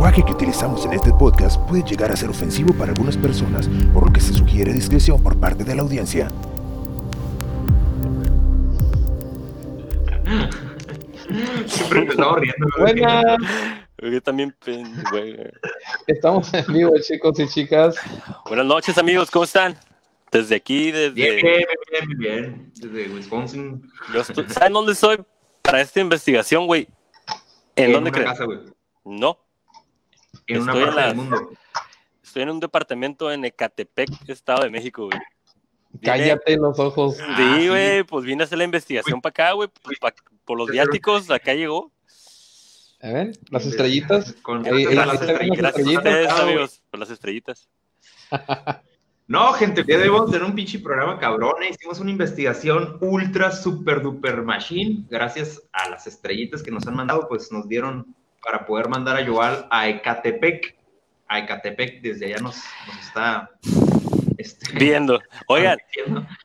lenguaje que utilizamos en este podcast puede llegar a ser ofensivo para algunas personas, por lo que se sugiere discreción por parte de la audiencia. Siempre me estaba riendo. Buenas. Yo también, güey. Estamos en vivo, chicos y chicas. Buenas noches, amigos, ¿cómo están? Desde aquí, desde. Bien, bien, bien, bien. Desde Wisconsin. Yo estoy- ¿Saben dónde estoy para esta investigación, güey? ¿En, dónde güey. No, En una Estoy en parte la- del mundo. estoy en un departamento en Ecatepec, Estado de México, güey. Vine- Cállate los ojos. Ah, Sí, sí. güey, pues vine a hacer la investigación para acá, güey. pues, pa- por los viáticos, acá llegó. A ver, las estrellitas. Con Ahí- ahí- las estrellitas. Gracias a ustedes, Ah, amigos, por las estrellitas. No, gente, el día de hoy vamos a tener un pinche programa cabrón. eh. Hicimos una investigación ultra, super, duper machine. Gracias a las estrellitas que nos han mandado, pues nos dieron para poder mandar a Yoal a Ecatepec. A Ecatepec, desde allá nos, nos está. este, Viendo. Oigan,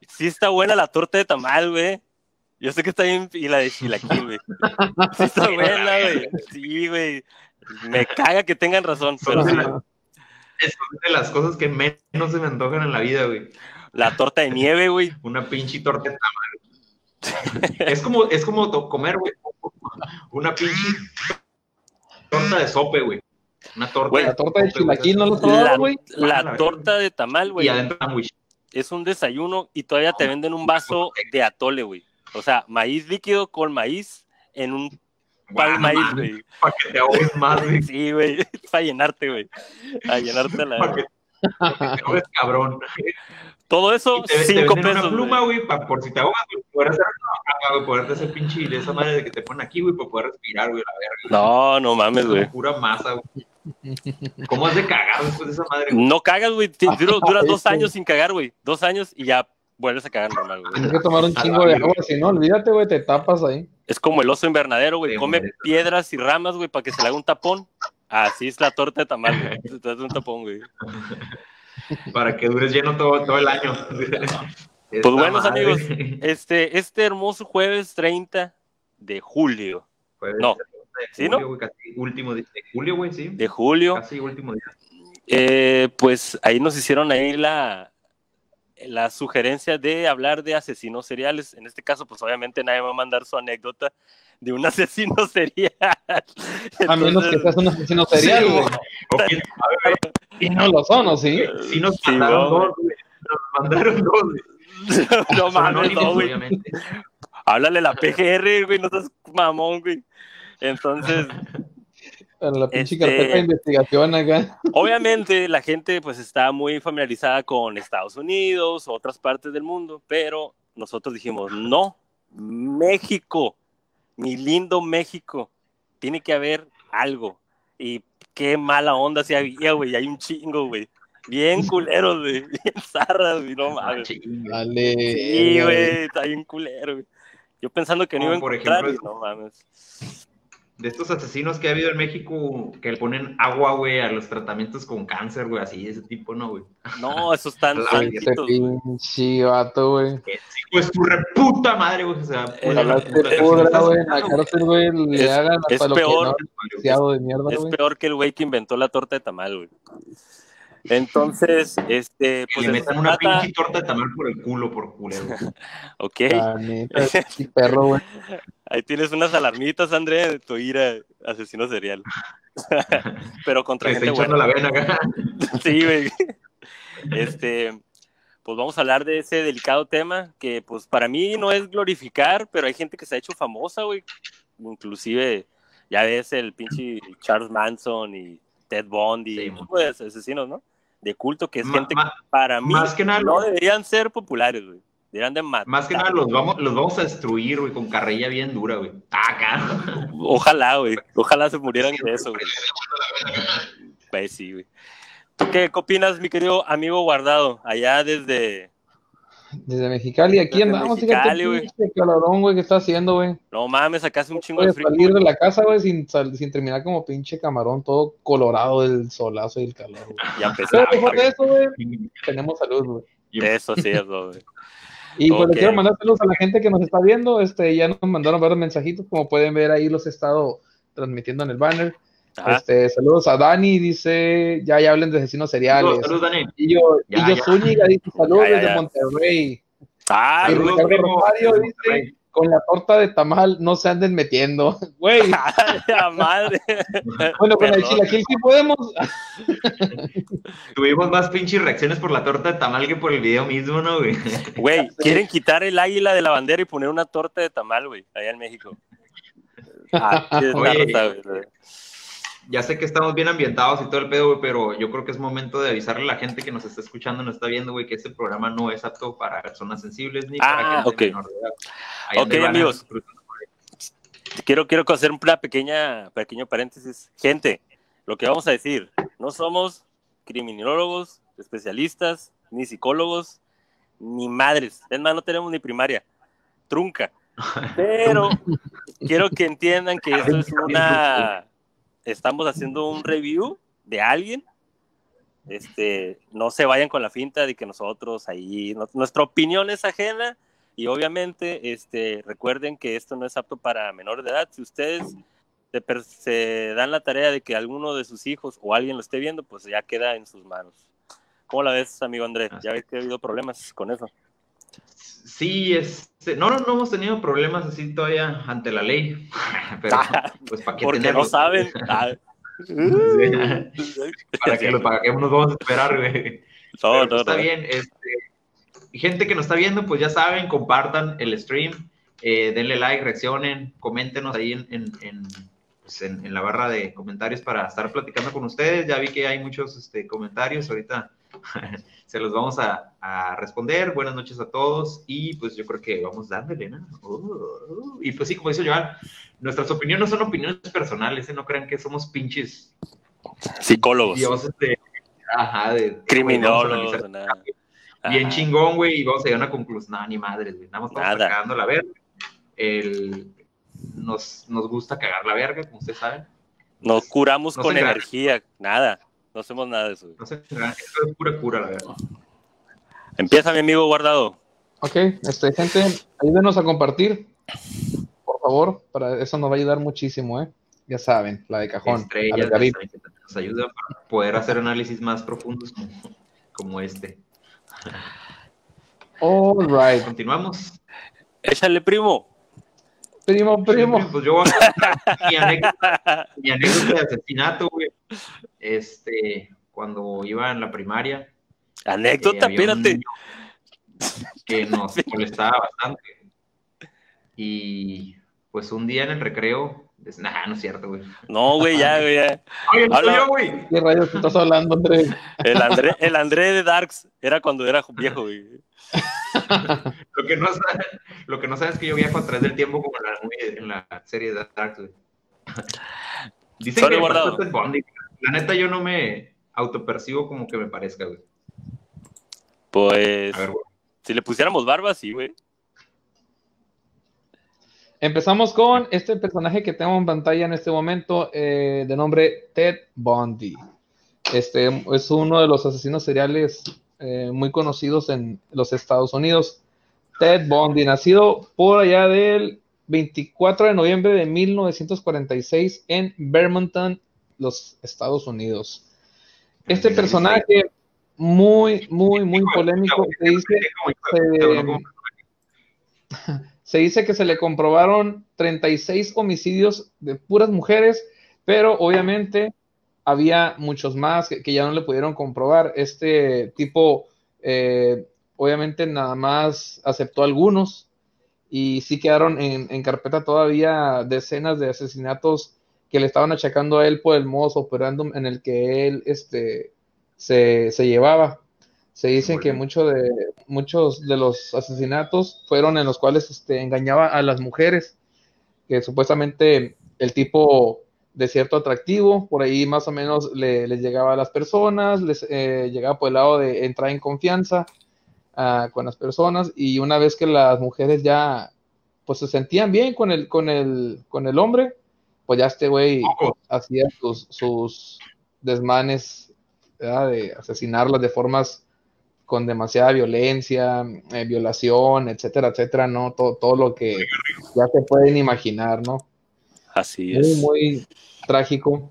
sí está buena la torta de tamal, güey. Yo sé que está bien, y la de chilaquil, güey. Sí está buena, güey. Sí, güey. Me caga que tengan razón, pero sí. de, las cosas que menos se me antojan en la vida, güey. La torta de nieve, güey. Una pinche torta de tamal. es como, es como comer, güey. Una pinche torta de sope, güey. Una torta Güey, La torta de güey. chilaquil no lo probado, güey. la la torta de tamal, güey, Y adentro sándwich. es un desayuno y todavía te venden un vaso de atole, güey. O sea, maíz líquido con maíz en un pan de Guau, maíz, güey. Para que te ahogues más, güey. Sí, güey. Para llenarte, güey. Para llenarte Para la. que para que te ahogues, cabrón. Todo eso, Y te, te cinco venden pesos. una pluma, güey. por si te ahogas, güey. Poder hacer güey. Poderte hacer pinche de esa madre de que te ponen aquí, güey, para poder respirar, güey, la verga. No, no mames, güey. Pura masa, güey. ¿Cómo has de cagar después de esa madre, güey? No cagas, güey. Duras Ay, dos años sin cagar, güey. Dos años y ya vuelves a cagar normal, güey. Tienes que tomar un chingo de agua, si no, olvídate, güey, te tapas ahí. Es como el oso invernadero, güey. Come piedras y ramas, güey, para que se le haga un tapón. Así es la torta de tamal, güey. Te hace un tapón, güey. Para que dures lleno todo, todo el año. Pues buenos amigos, este, este hermoso jueves 30 de julio. No. ¿Sí, no? Julio, güey, casi último de, de julio, güey, sí. De julio, Casi último día. eh, pues ahí nos hicieron ahí la, la sugerencia de hablar de asesinos seriales. En este caso, pues obviamente nadie va a mandar su anécdota de un asesino serial. A menos que Entonces, seas un asesino serial, Sí, güey. Y no lo son, ¿o sí? sí nos Sí, mandaron no, dos, güey. Nos mandaron dos, güey. no mames, no, güey. obviamente. Háblale a la PGR, güey, no seas mamón, güey. Entonces, En la pinche Este- carpeta de investigación acá. obviamente la gente pues está muy familiarizada con Estados Unidos, otras partes del mundo, pero nosotros dijimos, no, México, mi lindo México, tiene que haber algo. Y qué mala onda si había, güey, hay un chingo, güey. Bien culeros, güey, bien zarras, güey, no Ah, mames. Dale. Sí, güey, está bien culero, güey. Yo pensando que no Como iba a por encontrar, ejemplo, y no mames. De estos asesinos que ha habido en México que le ponen agua, güey, a los tratamientos con cáncer, güey, así, ese tipo, ¿no, güey? No, esos Este santitos, güey. pinche vato, güey. Sí, pues tu reputa madre, güey, o sea, Eh, pues, puta, pudra, güey, en la cárcel, güey, le Es- hagan es hasta que peor. no, deseado de mierda, Es peor que el güey que inventó la torta de tamal, güey. Entonces, este, pues le se una trata. pinche torta de tamal por el culo, por culero. Ok, neta, perro, güey. ahí tienes unas alarmitas, André, de tu ira asesino serial. Pero contra gente hinchando buena. la vena acá. Sí, güey. Este, pues vamos a hablar de ese delicado tema que, pues, para mí no es glorificar, pero hay gente que se ha hecho famosa, güey. Inclusive, ya ves el pinche Charles Manson y Ted Bundy, Sí, un tipo de asesinos, ¿no? De culto, que es Ma- gente ma- que para mí más que nada, no deberían ser populares, güey. Deberían de matar. Más que nada los vamos, los vamos a destruir, güey, con carrilla bien dura, güey. Ah, acá. Ojalá, güey. Ojalá se murieran de eso, güey. Pues sí, güey. ¿Tú qué opinas, mi querido amigo guardado? Allá desde, Desde Mexicali, aquí Desde andamos, Mexicali, fíjate, güey. pinche calorón, güey, que está haciendo, güey. No mames, acá hace un chingo de frío. salir de la casa, güey, sin, sin terminar como pinche camarón, todo colorado del solazo y el calor, güey. Ya empezó. Pero mejor de eso, güey, tenemos salud, güey. Eso sí, eso, güey. Y pues le quiero mandar saludos a la gente que nos está viendo. Este, ya nos mandaron varios mensajitos, como pueden ver ahí los he estado transmitiendo en el banner. Ajá. Este, saludos a Dani, dice, ya, ya hablen de asesinos seriales. Saludos, saludos, Dani. Y yo, Ya, y yo ya. Zúñiga dice, saludos Ya, ya, desde. Monterrey. Ah, Y Saludos, Ricardo primo. Rosario Saludos, dice, Monterrey. con la torta de tamal no se anden metiendo. Güey, la madre. bueno, con el chilaquil sí podemos. Tuvimos más pinches reacciones por la torta de tamal que por el video mismo, ¿no, güey? Güey, quieren quitar el águila de la bandera y poner una torta de tamal, güey, allá en México. Ah, Oye. rota, güey. Ya sé que estamos bien ambientados y todo el pedo, güey, pero yo creo que es momento de avisarle a la gente que nos está escuchando, nos está viendo, güey, que este programa no es apto para personas sensibles ni para Ah, gente ok. menor de edad. Ahí Ok, donde van a- amigos. Quiero, quiero hacer una pequeña, pequeño paréntesis. Gente, lo que vamos a decir, no somos criminólogos, especialistas, ni psicólogos, ni madres. Es más, no tenemos ni primaria. Trunca. Pero quiero que entiendan que esto es una... Estamos haciendo un review de alguien. Este, no se vayan con la finta de que nosotros ahí, no- nuestra opinión es ajena y obviamente este, recuerden que esto no es apto para menores de edad. Si ustedes se, se dan la tarea de que alguno de sus hijos o alguien lo esté viendo, pues ya queda en sus manos. ¿Cómo la ves, amigo Andrés? Ya ves que ha habido problemas con eso. Sí, este, no, no, no hemos tenido problemas así todavía ante la ley, pero pues para qué Porque no saben. Ah. para que, para qué nos vamos a esperar, güey. No, Pero, no, está no. bien, este, gente que nos está viendo, pues ya saben, compartan el stream, eh, denle like, reaccionen, coméntenos ahí en, en, en, pues, en- en la barra de comentarios para estar platicando con ustedes. Ya vi que hay muchos este, comentarios, ahorita se los vamos a, a responder. Buenas noches a todos y pues yo creo que vamos dándole, ¿no? Uh, y pues sí, como dice Joan, nuestras opiniones son opiniones personales, ¿eh? no crean que somos pinches Psicólogos, dioses de... Ajá, de... criminólogos, bien chingón, güey, y vamos a llegar a una conclusión. No, ni madres, güey. Nada más estamos Nada. cagando la verga. El, nos, nos gusta cagar la verga, como ustedes saben. Nos curamos con energía, nada. No hacemos nada de eso. No sé, esto es pura cura, la verdad. Empieza mi amigo guardado. Ok, este, gente, ayúdenos a compartir, por favor, para eso nos va a ayudar muchísimo, ¿eh? Ya saben, la de cajón. Estrellas que nos ayudan para poder hacer análisis más profundos como, como este. All right. Continuamos. Échale, primo. Primo, primo. Pues yo voy a contar mi anécdota, mi anécdota de asesinato, güey. Este, cuando iba en la primaria. Anécdota, había un espérate. que nos molestaba bastante. Y pues un día en el recreo, es, nah, no es cierto, güey. No, güey, ya, güey, ya. Oye, no Habla- soy yo, güey. ¿Qué rayos te estás hablando, Andrés? El André, el André de Darks era cuando era viejo, güey. Lo que no sabes, lo que no sabes es que yo viajo a través del tiempo como en la, en la serie de Dark, güey. Dicen Sorry, que guardado. Ted Bundy. La neta, yo no me autopercibo como que me parezca, güey. Pues, A ver, güey. si le pusiéramos barba, sí, güey. Empezamos con este personaje que tengo en pantalla en este momento, eh, de nombre Ted Bundy. Este es uno de los asesinos seriales eh, muy conocidos en los Estados Unidos. Ted Bundy, nacido por allá del 24 de noviembre de 1946 en Vermonton, los Estados Unidos. Este personaje muy, muy, muy polémico. Se dice, se- se dice que se le comprobaron 36 homicidios de puras mujeres, pero obviamente había muchos más que, ya no le pudieron comprobar. Este tipo, eh, obviamente, nada más aceptó algunos y sí quedaron en, en carpeta todavía decenas de asesinatos que le estaban achacando a él por el modus operandum en el que él este, se, se llevaba. Se dicen que mucho de, muchos de los asesinatos fueron en los cuales este, engañaba a las mujeres, que supuestamente el tipo de cierto atractivo, por ahí más o menos le, les llegaba a las personas, les eh, llegaba por el lado de entrar en confianza ah, con las personas y una vez que las mujeres ya pues se sentían bien con el, con el, con el hombre, pues ya este güey hacía sus, sus desmanes ¿verdad? de asesinarlas de formas con demasiada violencia, eh, violación, etcétera, etcétera, ¿no? Todo, todo lo que ya se pueden imaginar, ¿no? Así Muy, es. muy trágico.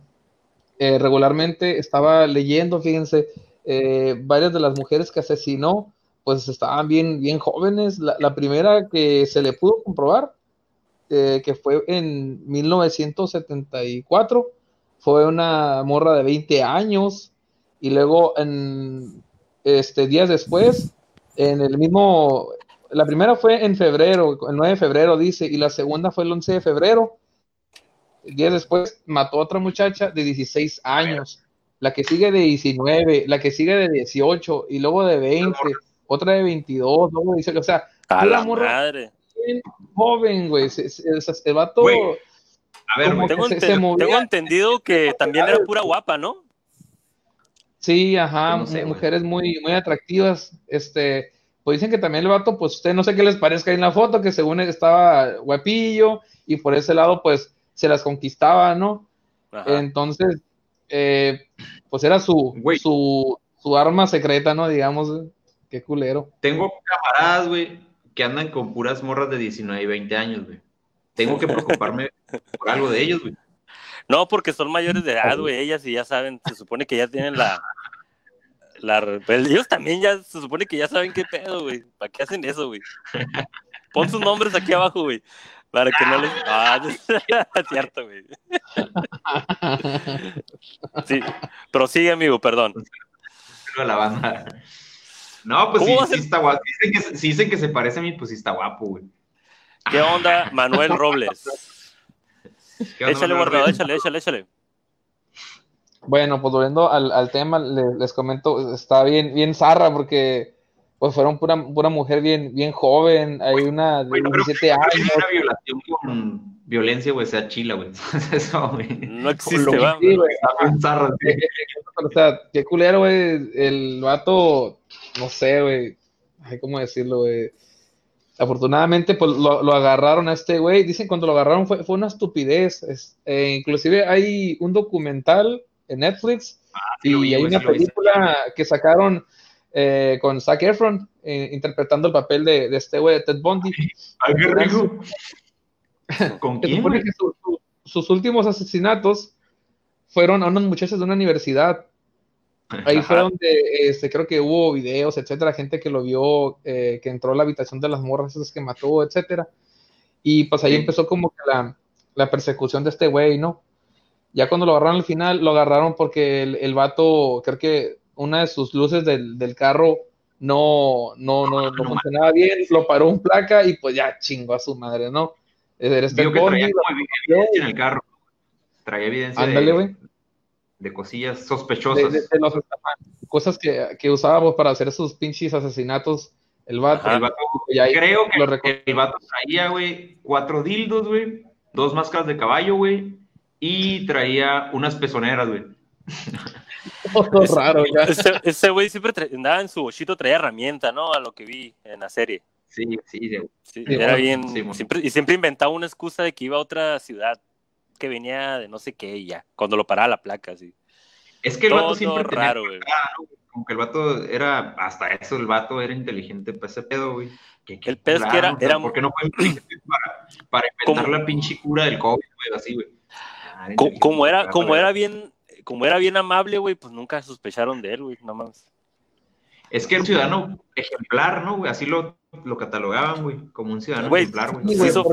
eh, regularmente estaba leyendo, fíjense, eh, varias de las mujeres que asesinó, pues estaban bien, bien jóvenes. La, primera que se le pudo comprobar, eh, que fue en 1974, fue una morra de 20 años, y luego en este días después, en el mismo, la primera fue en febrero, el 9 de febrero dice, y la segunda fue el 11 de febrero. Días después mató a otra muchacha de 16 años, la que sigue de 19, la que sigue de 18 y luego de 20, otra de 22, luego de 18, o sea, a la madre. joven, güey, se, se, va todo. A ver, tengo, tengo, entendido que también era pura guapa, ¿no? Sí, ajá, mujeres muy, muy atractivas, este, pues dicen que también el vato, pues usted no sé qué les parezca en la foto, que según estaba guapillo y por ese lado, pues se las conquistaba, ¿no? Entonces, eh, pues era su, su, su, arma secreta, ¿no? Digamos, qué culero. Tengo camaradas, güey, que andan con puras morras de 19 y 20 años, güey. Tengo que preocuparme por algo de ellos, güey. No, porque son mayores de edad, güey, ellas y ya saben, se supone que ya tienen la... la ellos también ya se supone que ya saben qué pedo, güey. ¿Para qué hacen eso, güey? Pon sus nombres aquí abajo, güey. Para que no les. Ah, es cierto, güey. Sí, prosigue, amigo, perdón. La banda. No, pues sí, sí está guapo. Dicen que, si dicen que se parece a mí, pues sí está guapo, güey. ¿Qué onda, Manuel Robles? échale, guardado, échale, échale, échale. Bueno, pues volviendo al, al tema, les, les, comento, está bien, bien zarra porque pues fueron pura, pura mujer bien, bien joven, hay una de 17 años. Una violación con violencia, güey, sea chila, güey. Eso, güey. No existe, va. Sí, güey. O sea, qué culero, güey, el vato, no sé, güey, ay, ¿cómo decirlo, güey? Afortunadamente, pues lo, lo, agarraron a este güey. Dicen cuando lo agarraron fue, fue una estupidez. Es, eh, inclusive hay un documental en Netflix ah, y hay una película que sacaron eh, con Zac Efron eh, interpretando el papel de, de este güey, de Ted Bundy. Ay, qué rico. ¿Con quién? Que sus últimos asesinatos fueron a unos muchachos de una universidad. Ahí fue donde este, creo que hubo videos, etcétera, gente que lo vio, eh, que entró a la habitación de las morras esas que mató, etcétera. Y pues ahí empezó como que la, la persecución de este güey, ¿no? Ya cuando lo agarraron al final, lo agarraron porque el, el vato, creo que una de sus luces del, del carro no, no, no, no, funcionaba bien, lo paró un placa y pues ya chingó a su madre, ¿no? Era este Vio que traía evidencia en el carro. Traía evidencia de, de, cosillas sospechosas. De, de, los, cosas que, que usábamos para hacer esos pinches asesinatos. El vato. el vato creo que el vato traía, güey, cuatro dildos, güey, dos máscaras de caballo, güey, y traía unas pezoneras, güey. raro, Ese güey siempre andaba en su bochito, traía herramienta, ¿no? A lo que vi en la serie. Sí, sí, sí era bien. siempre, y siempre inventaba una excusa de que iba a otra ciudad que venía de no sé qué y ya, cuando lo paraba la placa, sí. Es que el vato siempre raro, güey. Como que el vato era, hasta eso, el vato era inteligente para ese pedo, güey. el pedo es que era. era... ¿Por qué no fue inteligente para, para inventar la pinche cura del COVID, güey? Así, güey. Ah, como, era, como era bien como era bien amable, güey, pues nunca sospecharon de él, güey, nada más. Es que era un ciudadano ejemplar, ¿no, güey? Así lo, lo catalogaban, güey, como un ciudadano ejemplar, güey. se hizo,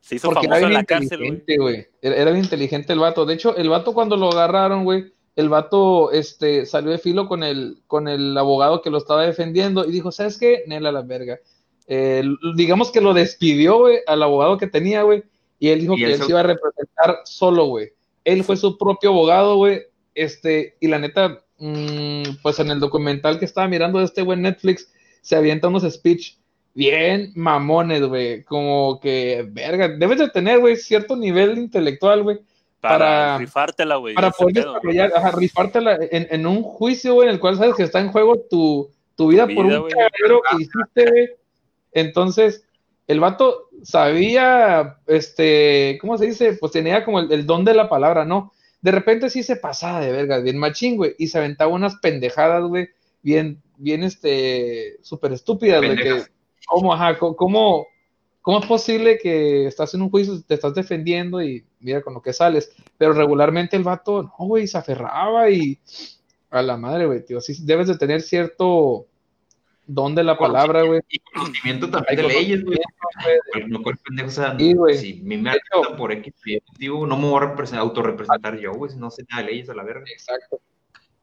se hizo famoso en la cárcel, güey. Era, bien inteligente el vato. De hecho, el vato cuando lo agarraron, güey, el vato este, salió de filo con el, con el abogado que lo estaba defendiendo y dijo, ¿sabes qué? Nela la verga. Eh, digamos que lo despidió, güey, al abogado que tenía, güey, y él dijo que él se iba a representar solo, güey. Él fue su propio abogado, güey, este, y la neta, mmm, pues en el documental que estaba mirando de este güey Netflix, se avienta unos speech bien mamones, güey. Como que, verga, debes de tener, güey, cierto nivel intelectual, güey. Para, para rifártela, güey. Para poder desarrollar, ajá, rifártela en, en, un juicio, güey, en el cual sabes que está en juego tu, tu vida, por un cabrero que hiciste, güey. Entonces, el vato sabía, este, ¿cómo se dice? Pues tenía como el, el don de la palabra, ¿no? de repente sí se pasaba de verga, bien machín, güey, y se aventaba unas pendejadas, güey, bien, bien, este, súper estúpidas, de que, ¿cómo, ajá, cómo, ¿cómo es posible que estás en un juicio, te estás defendiendo y mira con lo que sales? Pero regularmente el vato, no, güey, se aferraba y a la madre, güey, tío, sí debes de tener cierto don de la palabra, güey. Y conocimiento también de leyes, güey. No cual pendejo, o sea, Sí, güey. si me hecho- por X motivo, no me voy a represen- autorrepresentar yo, güey, si no sé nada de leyes a la verga. Exacto.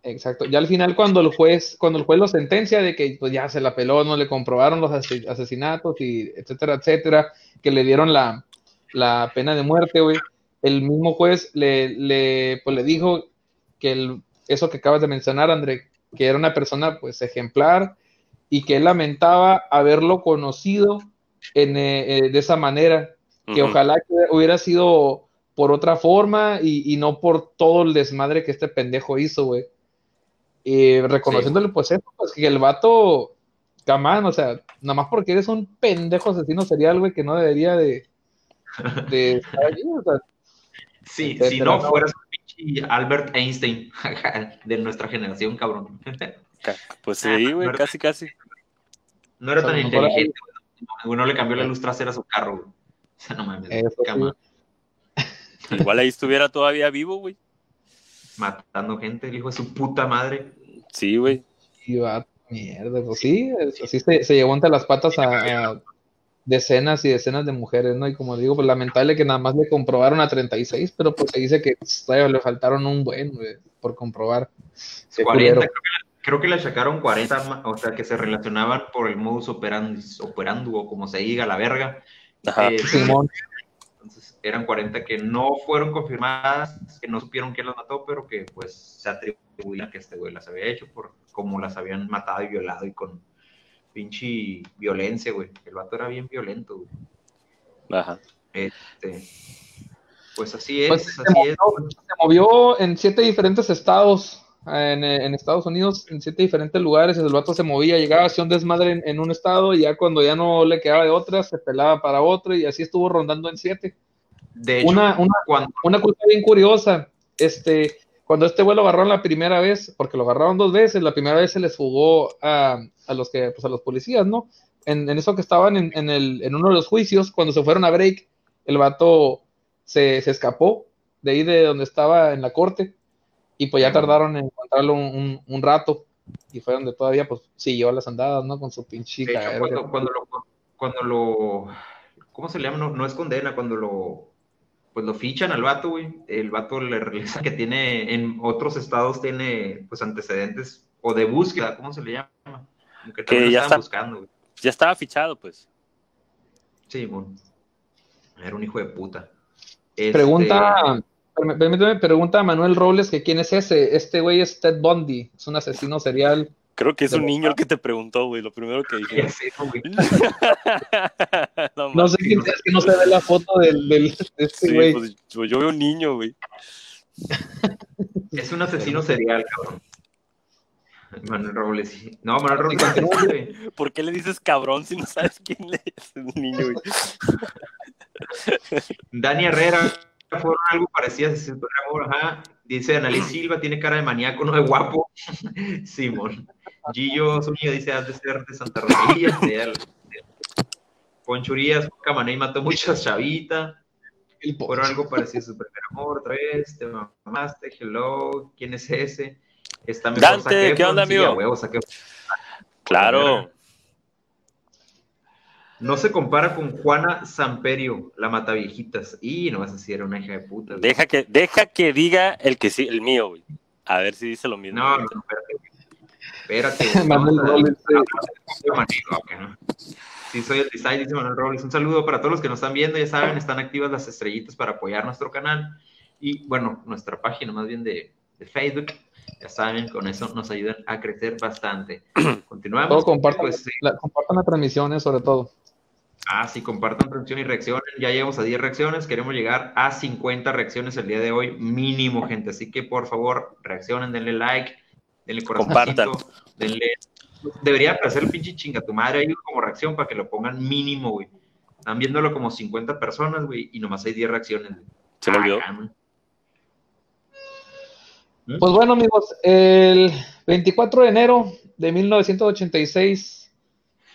Exacto. Ya al final cuando el juez, cuando el juez lo sentencia de que pues ya se la peló, no le comprobaron los ase- asesinatos y etcétera, etcétera, que le dieron la, la pena de muerte, güey. El mismo juez le, le, pues, le dijo que el, eso que acabas de mencionar, André, que era una persona pues ejemplar y que él lamentaba haberlo conocido en, eh, eh, de esa manera, que ojalá que hubiera sido por otra forma y, y no por todo el desmadre que este pendejo hizo, güey. Y reconociéndole, pues eso, pues que el vato, camán, o sea, nada más porque eres un pendejo asesino serial, güey, que no debería de, de estar allí, o sea, Sí, Etcétera, si no no. fueras un pinche Albert Einstein de nuestra generación, cabrón. Pues sí, güey, casi, casi. No era O sea, tan inteligente, güey. Uno le cambió la luz trasera a su carro, güey. O sea, no mames, Eso sí. cama, Igual ahí estuviera todavía vivo, güey. matando gente, el hijo de su puta madre. Sí, güey. y mierda, pues sí, así se, se llevó entre las patas a, a decenas y decenas de mujeres, ¿no? Y como digo, pues lamentable que nada más le comprobaron a 36, pero pues se dice que todavía le faltaron un buen, güey, por comprobar. Qué 40, culero. creo que, creo que le achacaron 40, ma- o sea, que se relacionaban por el modus operandi, operando, o como se diga, la verga. Ajá. Eh, Simón, entonces eran 40 que no fueron confirmadas, que no supieron quién las mató, pero que pues se atribuían a que este güey las había hecho por cómo las habían matado y violado y con pinche violencia, güey. El vato era bien violento, güey. Ajá. Este, pues así es, Pues, se así es. se movió en siete diferentes estados en, en Estados Unidos, en siete diferentes lugares. El vato se movía, llegaba, hacía un desmadre en, en un estado y ya cuando ya no le quedaba de otra, se pelaba para otro y así estuvo rondando en siete. De hecho, Una, una, cuando una cosa bien curiosa, este, cuando este güey lo agarraron la primera vez, porque lo agarraron dos veces, la primera vez se les fugó a, a los que, pues a los policías, ¿no? En, en eso que estaban en, en, el, en uno de los juicios, cuando se fueron a break, el vato se, se escapó de ahí de donde estaba en la corte, y pues ya tardaron en encontrarlo un, un, un rato, y fue donde todavía pues siguió las andadas, ¿no? Con su pinche De hecho, cagadero cuando, que- cuando lo, cuando lo, ¿cómo se le llama? No, no es condena, cuando lo, pues lo fichan al vato, güey, el vato le realiza que tiene, en otros estados tiene, pues, antecedentes, o de búsqueda, ¿cómo se le llama? Como que ya estaban está. buscando, güey. Ya estaba fichado, pues. Sí, bueno, era un hijo de puta. Este, Pregunta, perm- permíteme, pregunta a Manuel Robles que quién es ese. Este güey es Ted Bundy, es un asesino serial. Creo que es un niño el que te preguntó, güey, lo primero que dije. sé, güey. no, sé quién es, que no se ve la foto del, del de este Sí, güey. pues yo, yo veo un niño, güey. Es un asesino serial, cabrón. Manuel Robles, sí. No, Manuel Robles, sí, güey. ¿Por qué le dices cabrón si no sabes quién es? Es un niño, güey. Dani Herrera fueron algo parecido a su programa, ajá. Dice Analí Silva, tiene cara de maníaco, no de guapo. Simón. Gillo Zúñiga dice, has de ser de Santa Rodilla. Ponchurías, Camané mató muchas chavitas. Fueron algo parecido a su primer amor, otra vez. Te mamaste, hello. ¿Quién es ese? Está mejor Dante, ¿qué onda, amigo? huevo. Claro. No se compara con Juana Samperio, la mataviejitas. Y no vas a decir, era una hija de puta. güey. Deja que, deja que diga el que sí, el mío, güey. A ver si dice lo mismo. No, no, espérate. Espérate. Manuel a- Robles, sí. Soy el design, dice Manuel Robles. Un saludo para todos los que nos están viendo. Ya saben, están activas las estrellitas para apoyar nuestro canal. Y bueno, nuestra página más bien de, de Facebook. Ya saben, con eso nos ayudan a crecer bastante. Continuamos. Todo compartan, Pues, sí. la, compartan las transmisiones, sobre todo. Ah, sí, compartan reacción y reacciones. Ya llegamos a 10 reacciones. Queremos llegar a 50 reacciones el día de hoy, mínimo, gente. Así que por favor, reaccionen, denle like, denle corazoncito, Compartan. denle. Debería aparecer el pinche chinga tu madre ahí como reacción para que lo pongan mínimo, güey. Están viéndolo como 50 personas, güey, y nomás hay 10 reacciones. güey. Se me olvidó. Ah. ¿Mm? Pues bueno, amigos, el 24 de enero de 1986,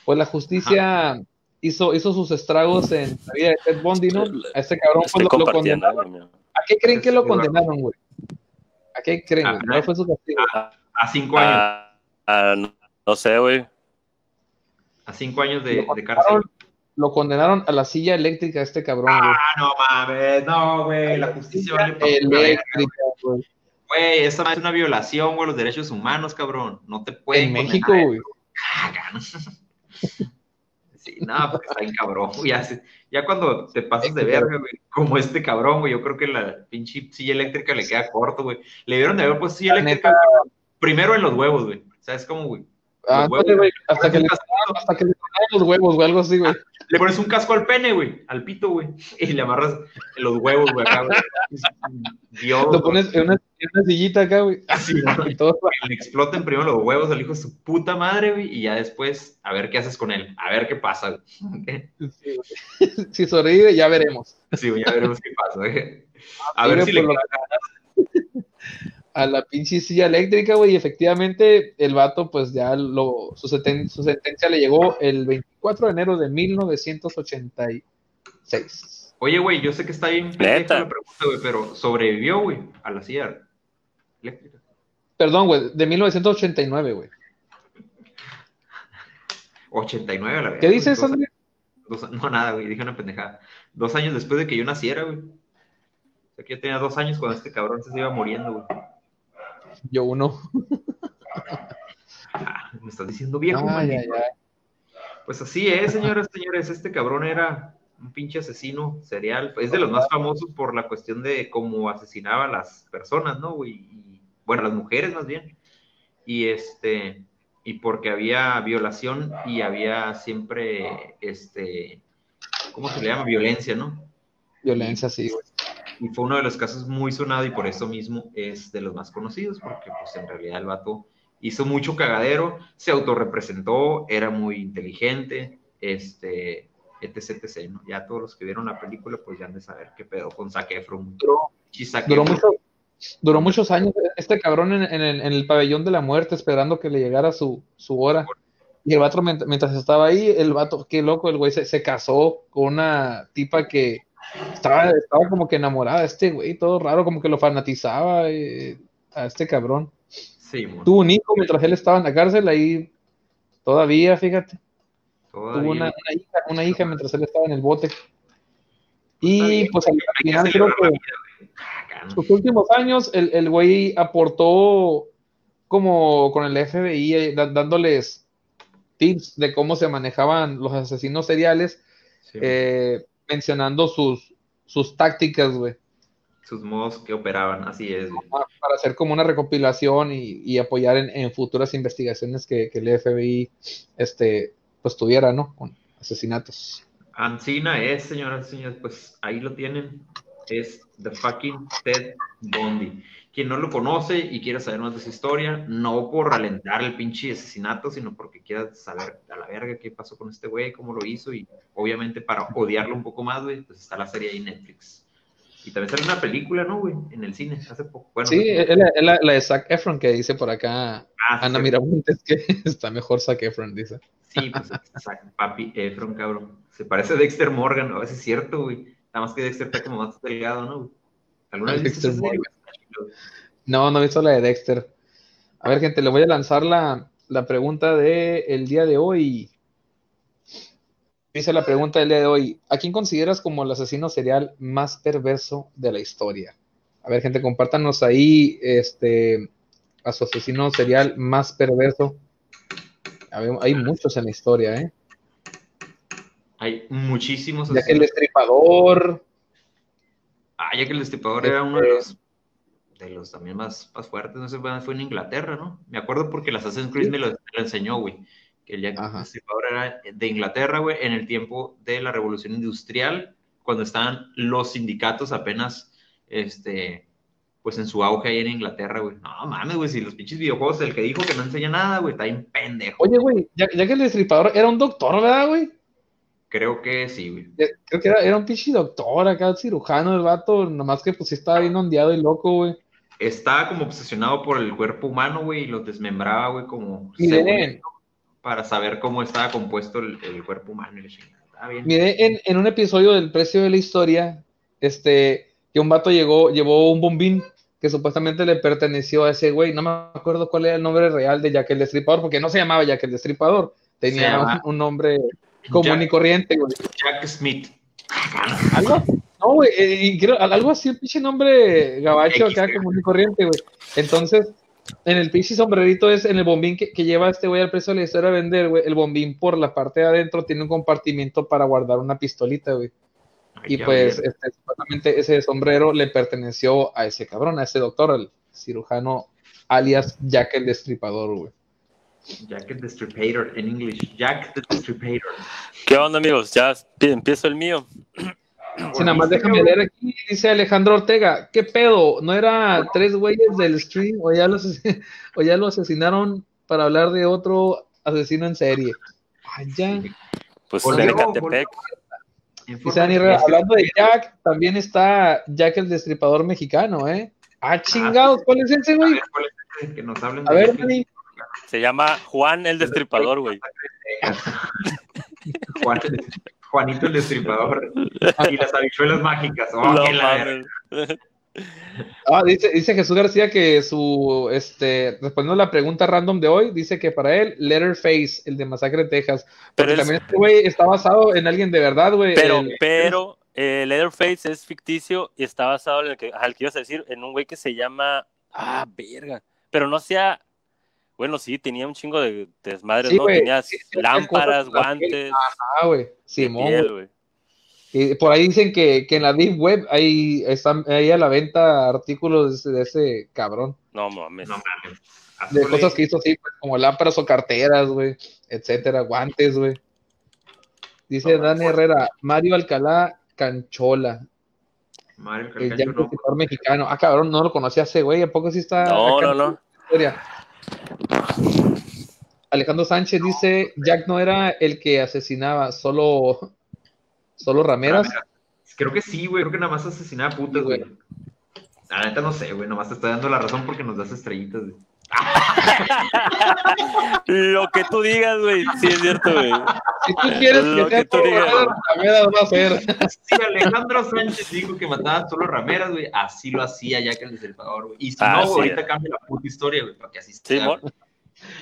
pues la justicia hizo, hizo sus estragos en la vida de Ted Bundy, ¿no? A este cabrón pues, lo, lo condenaron. ¿A qué creen que lo condenaron, güey? ¿A qué creen? Ah, güey? ¿Cuál fue su castigo? A, a cinco años. Ah, ah, no, no sé, güey. A cinco años de, de cárcel. Lo condenaron a la silla eléctrica a este cabrón. Ah, no mames, no, güey, la justicia vale pa' pura verga, Eléctrica, güey. Güey, esa es una violación, güey, los derechos humanos, cabrón. No te pueden En México, a güey. Sí, no, porque está bien cabrón, güey. Ya, ya cuando te pasas de verga, güey, como este cabrón, güey, yo creo que la pinche silla eléctrica le queda corto, güey. Le dieron de haber puesto silla La eléctrica primero en los huevos, güey. ¿Sabes cómo, güey? Ah, huevos, ándale, güey, hasta que le casco- hasta que le los huevos, güey, algo así, güey. Le pones un casco al pene, güey, al pito, güey, y le amarras en los huevos, güey, acá, güey. Dios, Lo pones en una, en una sillita acá, güey. Así, güey. Todo. que le exploten primero los huevos al hijo de su puta madre, güey, y ya después a ver qué haces con él, a ver qué pasa, güey. Sí, güey. Si sobrevive, ya veremos. Sí, güey, ya veremos qué pasa, güey. A ver si le lo a la pinche silla eléctrica, güey, y efectivamente el vato, pues ya lo, su, seten- su sentencia le llegó el 24 de enero de 1986. Oye, güey, yo sé que está bien la pregunta, güey, pero sobrevivió, güey, a la silla eléctrica. Perdón, güey, de 1989, güey. 89 a la vez. ¿Qué dices, Dos, André? dos- no, nada, güey, dije una pendejada. Dos años después de que yo naciera, güey. O sea, que yo tenía dos años cuando este cabrón se iba muriendo, güey. Yo uno. Me estás diciendo viejo, Ay, maldito. ay, ay. Pues así es, señoras y señores. Este cabrón era un pinche asesino serial. Es de los más famosos por la cuestión de cómo asesinaba a las personas, ¿no, güey? Y, bueno, a las mujeres más bien. Y este, y porque había violación y había siempre, este, ¿cómo se le llama? Violencia, ¿no? Violencia, sí, güey. Y fue uno de los casos muy sonado y por eso mismo es de los más conocidos, porque pues en realidad el vato hizo mucho cagadero, se autorrepresentó, era muy inteligente, este, etc, etc, ¿no? Ya todos los que vieron la película pues ya han de saber qué pedo con Zac Efron. Duró, duró, mucho- duró muchos años este cabrón en, en el, en el pabellón de la muerte esperando que le llegara su, su hora. Y el vato, mient- mientras estaba ahí, el vato, qué loco, el güey se, se casó con una tipa que estaba, estaba como que enamorada de este güey, todo raro, como que lo fanatizaba eh, a este cabrón. Sí, mon, Tuvo un hijo mientras él estaba en la cárcel, ahí todavía, fíjate. todavía. Tuvo una, una hija, una hija mientras él estaba en el bote. Y bien, pues al final creo que vida, güey. Ah, sus últimos años el, el güey aportó como con el FBI eh, dándoles tips de cómo se manejaban los asesinos seriales, Sí, eh, mencionando sus, sus tácticas, güey, Sus modos que operaban, así es, güey. pa- para hacer como una recopilación y, y apoyar en, en futuras investigaciones que, que el FBI este, pues tuviera, ¿no? Con asesinatos. Ancina es, señoras y señores, pues ahí lo tienen. Es The Fucking Ted Bundy. Quien no lo conoce y quiera saber más de su historia, no por alentar el pinche asesinato, sino porque quiera saber a la verga qué pasó con este güey, cómo lo hizo y obviamente para odiarlo un poco más, güey, pues está la serie ahí en Netflix. Y también sale una película, ¿no, güey? En el cine, hace poco. Bueno, Sí, es la, es la- la de Zac Efron que dice por acá Ah, Ana sí. Miramontes que está mejor Zac Efron, dice. Sí, pues exacto, papi Efron, cabrón. Se parece a Dexter Morgan, a veces es cierto, güey. Nada más que Dexter está como más delgado, ¿no? güey? ¿Alguna vez viste Dexter serie, güey? No, no he visto la de Dexter. A ver, gente, le voy a lanzar la, la pregunta del el día de hoy. Dice la pregunta del día de hoy. ¿A quién consideras como el asesino serial más perverso de la historia? A ver, gente, compártanos ahí este, a su asesino serial más perverso. A ver, hay muchos en la historia, ¿eh? Hay muchísimos. Ya que el destripador, Ah, ya que el destripador era uno de los, de los también más, más fuertes, no sé, fue en Inglaterra, ¿no? Me acuerdo porque el Assassin's Creed me lo, me lo enseñó, güey. Que el Jack era de Inglaterra, güey, en el tiempo de la Revolución Industrial, cuando estaban los sindicatos apenas, este, pues en su auge ahí en Inglaterra, güey. No mames, güey, si los pinches videojuegos, el que dijo que no enseña nada, güey, está bien pendejo. Oye, güey, ya, ya que el destripador era un doctor, ¿verdad, güey? Creo que sí, güey. Ya- Creo que era, era un pinche doctor acá, cirujano el vato, nomás que pues sí estaba bien ondeado y loco, güey. Estaba como obsesionado por el cuerpo humano, güey, y los desmembraba, güey, como esto, para saber cómo estaba compuesto el, el cuerpo humano y bien. Miré en, en un episodio del Precio de la Historia, este, que un vato llegó, llevó un bombín que supuestamente le perteneció a ese güey. No me acuerdo cuál era el nombre real de Jack el Destripador, porque no se llamaba Jack el Destripador. Tenía un, un nombre común Jack- y corriente, güey. Jack Smith. ¿Algo? No, güey, eh, y creo- algo así, un pinche nombre gabacho X, acá, güey. común y corriente, güey. Entonces, en el pinche sombrerito es en el bombín que, que lleva este güey al precio de la historia a vender, güey. El bombín por la parte de adentro tiene un compartimiento para guardar una pistolita, güey. Ay, Y pues, este, supuestamente ese sombrero le perteneció a ese cabrón, a ese doctor, al cirujano alias Jack el Destripador, güey. Jack the Destripator en English. Jack the Destripator. ¿Qué onda, amigos? Ya empie- empiezo el mío. Si nada más déjame leer aquí, dice Alejandro Ortega, ¿qué pedo? ¿No era tres güeyes del stream o ya, los, o ya lo asesinaron para hablar de otro asesino en serie? Ah, ya. Pues Volvió, en Ecatepec. Dice Dani Herrera, hablando de Jack, también está Jack el Destripador mexicano, ¿eh? Ah, chingados, ¿cuál es ese, güey? ver, ¿cuál es ese? Que nos hablen A ver, Dani. Se llama Juan el Destripador, güey. Juan- Juanito el Destripador y las habichuelas mágicas. Oh, No la. Ah, dice, dice Jesús García que su, este, respondiendo a la pregunta random de hoy, dice que para él, Letterface, el de Masacre de Texas. Pero es- también este güey está basado en alguien de verdad, güey. Pero, El- pero, eh, Leatherface es ficticio y está basado en el que, al que ibas a decir, en un güey que se llama. Ah, verga. Pero no sea. Bueno, sí, tenía un chingo de desmadres, Sí, ¿no? güey, Tenía sí, sí, lámparas, guantes, Ah, güey. Simón, güey. Y por ahí dicen que, que en la Deep Web hay, están ahí a la venta artículos de ese, de ese cabrón. No mames. No mames. De cosas que hizo así, pues, como lámparas o carteras, güey, etcétera, guantes, güey. Dice No, Dani. Herrera, Mario Alcalá Canchola, Mario el Calcacho, Jack no. Mexicano. Ah, cabrón, no lo conocía ese güey, ¿a poco sí está? No, acá no, en no. la historia? Alejandro Sánchez dice, Jack no era el que asesinaba, solo, solo rameras. Creo que sí, güey. Creo que nada más asesinaba putas, güey. La neta no sé, güey. Nomás te estoy dando la razón porque nos das estrellitas, güey. Lo que tú digas, güey. Sí, es cierto, güey. Si tú quieres Lo que sea que tú digas. rameras, va a ser. Si Alejandro Sánchez dijo que mataba solo rameras, güey, así lo hacía ya que el destripador, güey. Y si Ah, no, sí. güey, ahorita cambia la puta historia, güey, para que así Sí, sea. mon.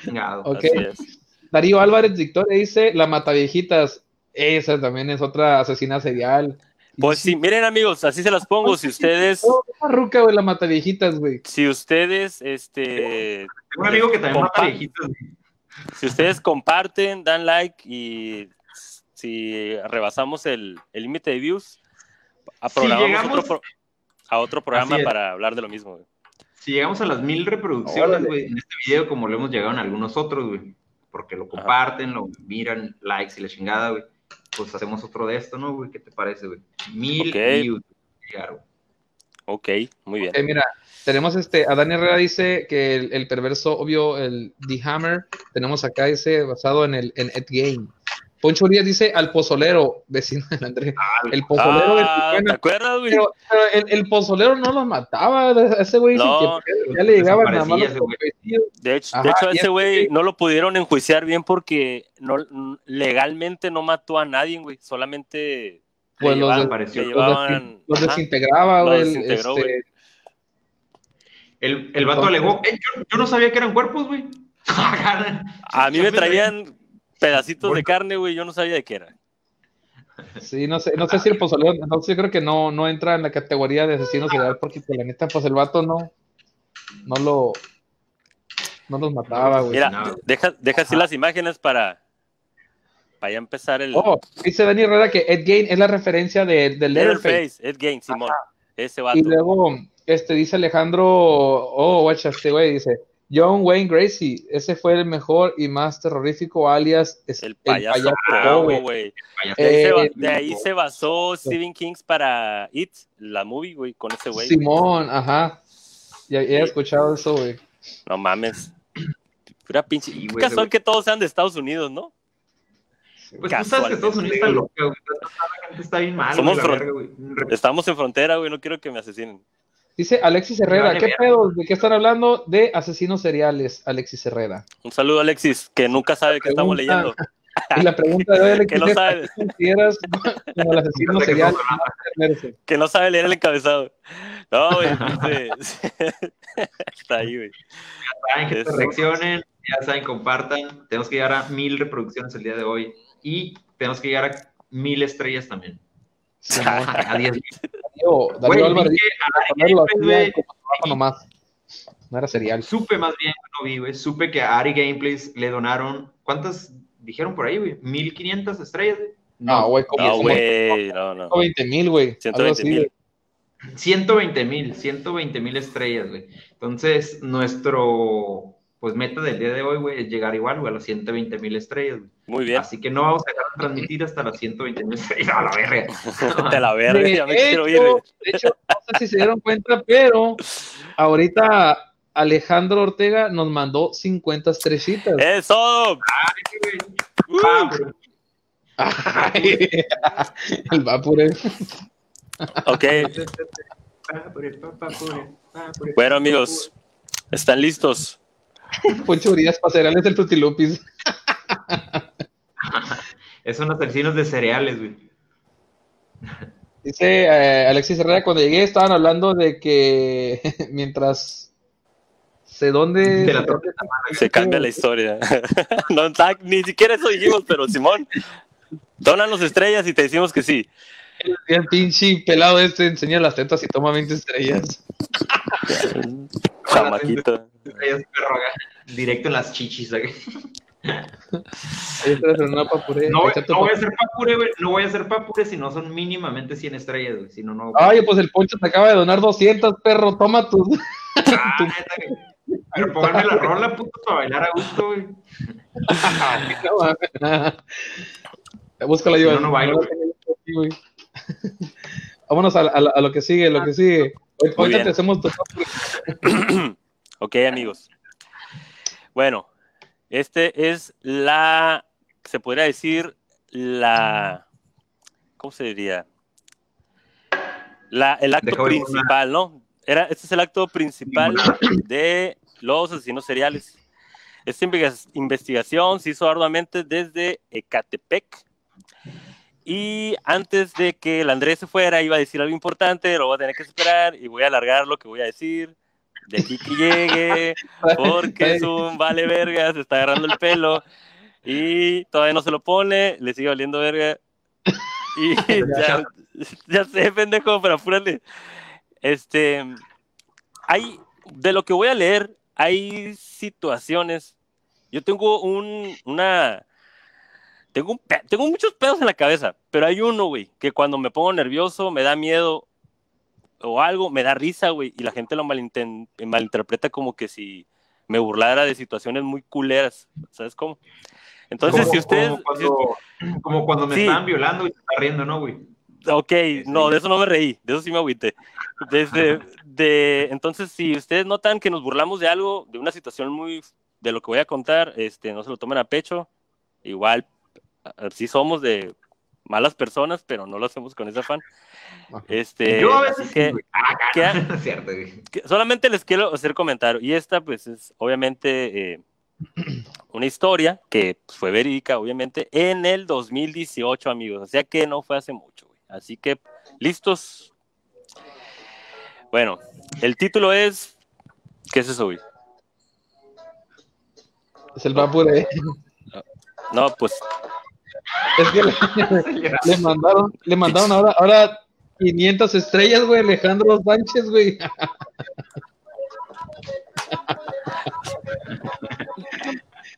Chingado. Ok. Así es. Darío Álvarez Victoria dice, la mataviejitas, esa también es otra asesina serial. Pues sí, miren, amigos, así se las pongo. Si ustedes, ruca, güey, la mataviejitas, güey. si ustedes, este, Tengo un amigo que también mata viejitas, güey. si ustedes comparten, dan like y si rebasamos el límite de views, a, Si programamos llegamos- otro, pro- a otro programa para hablar de lo mismo. güey. Si llegamos a las mil reproducciones, güey, en este video, como lo hemos llegado en algunos otros, güey, porque lo comparten, lo miran, likes y la chingada, güey, pues hacemos otro de esto, ¿no, güey? ¿Qué te parece, güey? Mil Ok. views. Ok, muy bien. Mira, tenemos este, a Dani Herrera dice que el, el perverso obvio, el The Hammer, tenemos acá ese basado en el en Ed Game. Poncho Urias dice al pozolero, vecino del Andrés. El pozolero de Ah, ¿Te Tijuana. acuerdas, güey? Pero, pero el, el pozolero no los mataba, ese güey dice No. que ya le llegaban nada más. De hecho, Ajá, de hecho ese güey no lo pudieron enjuiciar bien porque no legalmente no mató a nadie, güey. Solamente Pues los llevaban- Los, llevaban- los desintegraba, güey. el- desintegró, este, güey. El, el vato alegó, "Eh, yo, yo no sabía que eran cuerpos, güey. A mí me traían pedacitos de carne, güey. Yo no sabía de qué era. Sí, no sé, no sé si el pozolero, entonces yo creo que no, no entra en la categoría de asesino serial, porque la neta, pues el vato no, no lo, no los mataba, güey. Mira, no. deja, deja así las imágenes para, para ya empezar el Oh, dice Dani Herrera que Ed Gain es la referencia de, de Leatherface. Leatherface, Ed Gain, Simón. Ese vato. Y luego, este, dice Alejandro, oh, guacha, este güey dice, John Wayne Gracie, ese fue el mejor y más terrorífico alias es- el payaso payaso Pogo, Pogo. güey. Vaya, De, ahí se Eh, de ahí se basó Stephen King para It, la movie, güey, con ese güey. Simón, ajá. Ya, he escuchado eso, güey. No mames. Pura pinche. Sí, güey, Casual que todos sean de Estados Unidos, ¿no? Pues tú sabes que Estados Unidos está loca, güey. La gente está bien mal, Somos la verga. Estamos en frontera, güey, no quiero que me asesinen. Dice Alexis Herrera, ¿qué verga. pedo? ¿De qué están hablando? De asesinos seriales, Alexis Herrera. Un saludo, Alexis, que nunca sabe que estamos leyendo. Y la pregunta de hoy, Alexis, no es, sabe. ¿a qué consideras como el asesino No sé qué serial perverso? Que no sabe leer el encabezado. No, güey. Está ahí, güey. saben que Eso. reaccionen, ya saben, compartan. Tenemos que llegar a mil reproducciones el día de hoy y tenemos que llegar a mil estrellas también. A diez mil. Darío, Darío Güey, Álvarez vi dice que a Ari ponerlo así Gameplays, como trabajo nomás. No era serial. Supe más bien, no vi, güey. Supe que a Ari Gameplays le donaron. ¿Cuántas dijeron por ahí, güey? ¿1500 estrellas, güey? No, güey, como No, güey. No, no. 120 mil, güey. algo 120 así, mil. güey. 120 mil, 120 mil estrellas, güey. Entonces, nuestro pues meta del día de hoy, güey, es llegar igual, güey, a las 120 mil estrellas, güey. Muy bien. Así que no vamos a dejar de transmitir hasta las 120 mil estrellas. A la verga. Te la verga, De ya me quiero ir, hecho, güey. de hecho, no sé si se dieron cuenta, pero ahorita Alejandro Ortega nos mandó 50 estrellitas. ¡Eso! Ah, güey. Ay, el Vapure. Ok, bueno, amigos, ¿están listos? Poncho Urias para cereales del Frutilupis. Es unos asesinos de cereales, güey. Dice eh, Alexis Herrera, cuando llegué estaban hablando de que mientras sé dónde... De la dónde- Se cambia la historia. No, ni siquiera eso dijimos, pero Simón, donan estrellas y te decimos que sí. El pinche pelado este enseña las tetas y toma 20 estrellas. Chamaquito. Directo en las chichis, Papure. No, tu no voy a hacer papure, güey. No voy a hacer papure si no son mínimamente 100 estrellas, güey. Si no, no. Ay, pues el Poncho te acaba de donar 200, perro. Toma tus. Ah, güey. Pero pónganme la rola, puto, para bailar a gusto, güey. No. Búscala yo. Si no, no bailo, güey. Vámonos a, a- a lo que sigue, lo que sigue. Hoy, ahorita te hacemos tu. Ok, amigos. Bueno, este es la, se podría decir, la, ¿cómo se diría? La, el acto Deja principal, ¿no? Era, este es el acto principal de los asesinos seriales. Esta investiga- investigación se hizo arduamente desde Ecatepec. Y antes de que el Andrés se fuera, iba a decir algo importante, lo voy a tener que esperar y voy a alargar lo que voy a decir de aquí que llegue, porque es un vale verga, se está agarrando el pelo y todavía no se lo pone, le sigue valiendo verga. Y ya, ya sé, pendejo, pero apúrale. Este, hay, de lo que voy a leer, hay situaciones. Yo tengo un, una, tengo, un pe- tengo muchos pedos en la cabeza, pero hay uno, güey, que cuando me pongo nervioso, me da miedo o algo, me da risa, güey, y la gente lo malinterpreta como que si me burlara de situaciones muy culeras, ¿sabes cómo? Entonces, Como- si ustedes... Como cuando, como cuando me Sí. estaban violando y se está riendo, ¿no, güey? Ok, no, de eso no me reí, de eso sí me agüité. Desde, de, entonces, si ustedes notan que nos burlamos de algo, de una situación muy, de lo que voy a contar, este, no se lo tomen a pecho. Igual, sí somos de malas personas, pero no lo hacemos con ese afán. Este, Yo a veces que, sí. Ah, no es cierto, que solamente les quiero hacer comentario. Y esta, pues, es obviamente eh, una historia que pues, fue verídica, obviamente, en el 2018, amigos. O sea que no fue hace mucho, güey. Así que, ¿listos? Bueno, el título es. ¿Qué es eso, güey? Es el Vapure. No, pues, Es que le, le mandaron, le mandaron ahora, ahora 500 estrellas, güey, Alejandro Sánchez, güey.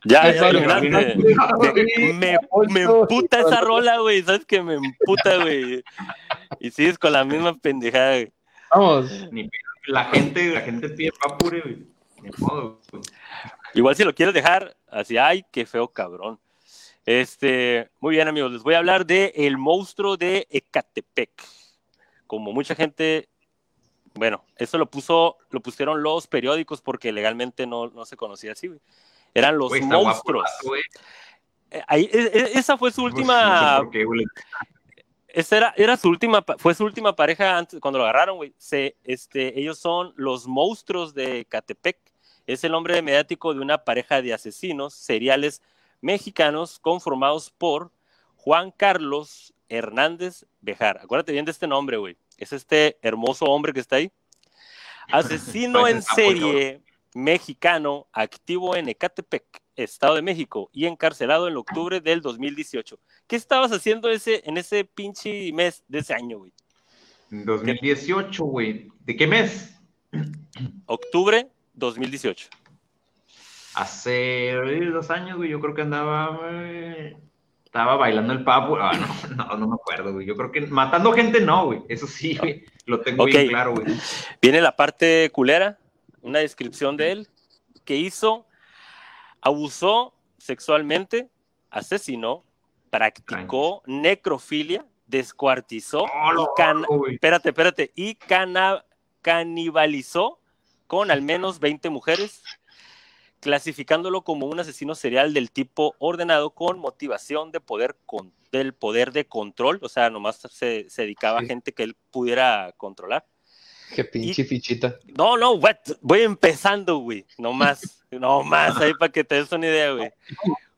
ya, ya vale. Me, me, me emputa esa rola, güey. ¿Sabes que me emputa, güey? Y sigues con la misma pendejada, güey. Vamos. La gente, la gente pide papure, güey. Igual si lo quieres dejar así, ay, qué feo cabrón. Este, muy bien amigos, les voy a hablar de el monstruo de Ecatepec. Como mucha gente, bueno, eso lo puso, lo pusieron los periódicos porque legalmente no, no se conocía así, güey. Eran los Güey, guapo monstruos. Eh, ahí- e- e- esa fue su No sé última, qué, esa era, era su última, fue su última pareja antes, cuando lo agarraron, güey. Se, este, ellos son los monstruos de Catepec. Es el nombre mediático de una pareja de asesinos seriales mexicanos conformados por Juan Carlos Hernández Bejar. Acuérdate bien de este nombre, güey. Es este hermoso hombre que está ahí. Asesino en serie mexicano activo en Ecatepec, Estado de México, y encarcelado en octubre del 2018. ¿Qué estabas haciendo ese, en ese pinche mes de ese año, güey? 2018, güey. ¿De qué mes? Octubre 2018. Hace dos años, güey, yo creo que andaba, güey, estaba bailando el papo. Ah, no, no, no me acuerdo, güey. Yo creo que matando gente no, güey. Eso sí, güey. Lo tengo bien claro, güey. Viene la parte culera, una descripción de él, que hizo, abusó sexualmente, asesinó, practicó necrofilia, descuartizó, Oh, y can- espérate, espérate, y cana- canibalizó con al menos 20 mujeres, clasificándolo como un asesino serial del tipo ordenado con motivación de poder con, del poder de control, o sea, nomás se, se dedicaba a gente que él pudiera controlar. Qué pinche fichita. No, no, what? voy empezando, güey, nomás, nomás, ahí para que te des una idea, güey.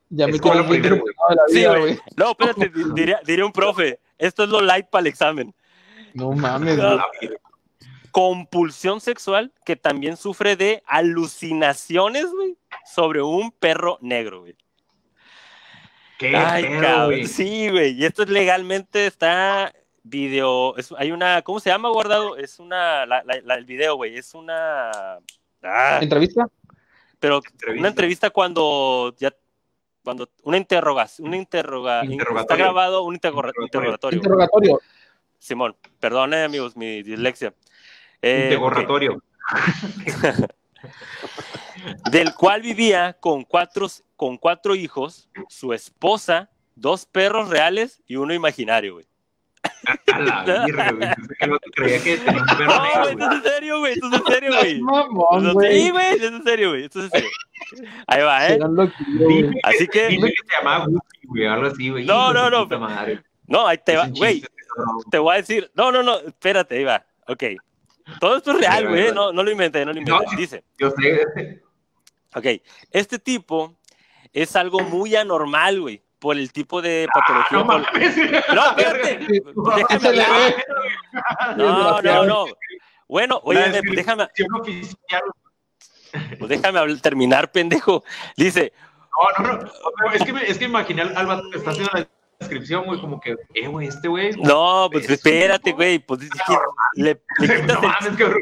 Ya me como primero, güey. Sí, güey. No, espérate, di- diría, diría un profe, esto es lo light para el examen. No mames, No. Compulsión sexual que también sufre de alucinaciones, güey, sobre un perro negro, güey. Qué Ay, cabrón. güey. Sí, güey. Y esto es legalmente está video. es- hay una. ¿Cómo se llama, guardado? Es una. La, la- la- el video, güey. Es una. ah, ¿Entrevista? pero Entrevista. una entrevista cuando ya. Cuando una interrogación, una interroga, Interrogatorio. está grabado un interroga- Interrogatorio. Interrogatorio. Simón, perdone amigos, mi dislexia. Eh, ok. Interrogatorio. del cual vivía con cuatro, con cuatro hijos, su esposa, dos perros reales y uno imaginario, güey. A la virga, güey. Que vato creía que tenía un perro No, güey, esto es en serio, güey, esto es en serio, güey. Mamón, Sí, güey. güey, esto es en serio, güey, esto es en serio. Ahí va, ¿eh? Güey. Dime Así que- dime que se llamaba Gucci, güey, algo así, güey. No, de no, no. No, ahí te va, güey, te voy a decir, no, no, no, espérate, ahí va, ok. Todo esto es real, güey, no, no lo inventé, no lo inventé. No. Dice, Yo sé. ok, este tipo es algo muy anormal, güey, por el tipo de patología. No por- mames. No, espérate, déjame hablar. No, no, no. Bueno, oye, déjame, pues déjame hablar- terminar, pendejo. Dice, No, no, no. no, Es que me, es que imaginé al vato que está haciendo la descripción, güey, como que, eh, güey, este güey. no, pues Es- espérate, güey, pues le, le quitas No el, mames, cabrón.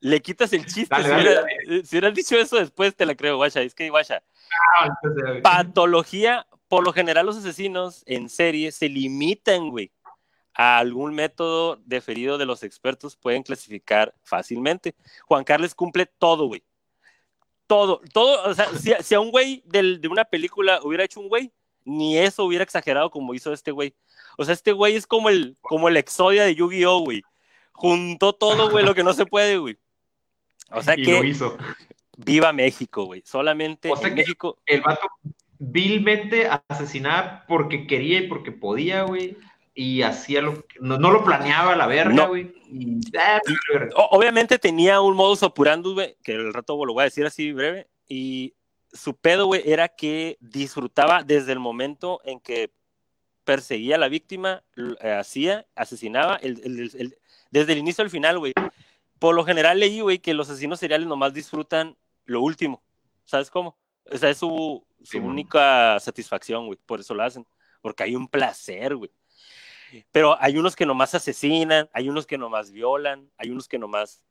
le quitas el chiste. Dale, si, dale, hubiera- dale. si hubieras dicho eso después, te la creo, guacha. Es que, guacha, Ah, patología, por lo general los asesinos en serie se limitan, güey, a algún método deferido de los expertos pueden clasificar fácilmente. Juan Carlos cumple todo, güey. Todo, todo, o sea, si, si a un güey de una película hubiera hecho un güey, ni eso hubiera exagerado como hizo este güey. O sea, este güey es como el, como el Exodia de Yu-Gi-Oh, güey. Juntó todo, güey, lo que no se puede, güey. O sea y que lo hizo. viva México, güey. Solamente O sea en que- México. El vato vilmente asesinaba porque quería y porque podía, güey. Y hacía lo que. No, no lo planeaba la verga, No. güey. Y. ah, obviamente tenía un modus operandi, güey, que el rato lo voy a decir así breve, y su pedo, güey, era que disfrutaba desde el momento en que perseguía a la víctima, eh, hacía, asesinaba, el- el- el- el- desde el inicio al final, güey. Por lo general leí, güey, que los asesinos seriales nomás disfrutan lo último, ¿sabes cómo? O sea, es su, su Sí, única satisfacción, güey, por eso lo hacen, porque hay un placer, güey. Pero hay unos que nomás asesinan, hay unos que nomás violan, hay unos que nomás,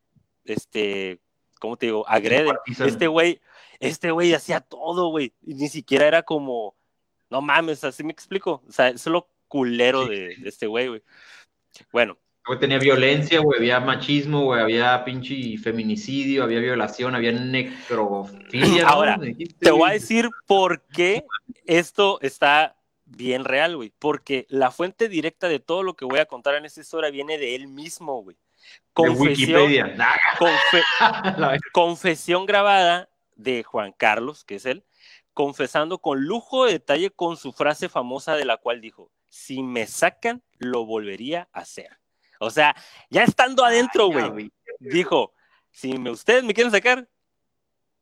este, ¿cómo te digo? Agreden. Este güey, este güey hacía todo, güey. Ni siquiera era como, no mames, así me explico. O sea, eso es lo culero Sí. de, de este güey, güey. Bueno, tenía violencia, güey, había machismo, güey, había pinche feminicidio, había violación, había necrofilia. Ahora, te voy a decir por qué esto está bien real, güey. Porque la fuente directa de todo lo que voy a contar en esta historia viene de él mismo, güey. Confesión, confe- confesión grabada de Juan Carlos, que es él, confesando con lujo de detalle con su frase famosa de la cual dijo, si me sacan, lo volvería a hacer. O sea, ya estando adentro, güey, dijo, si me, ustedes me quieren sacar,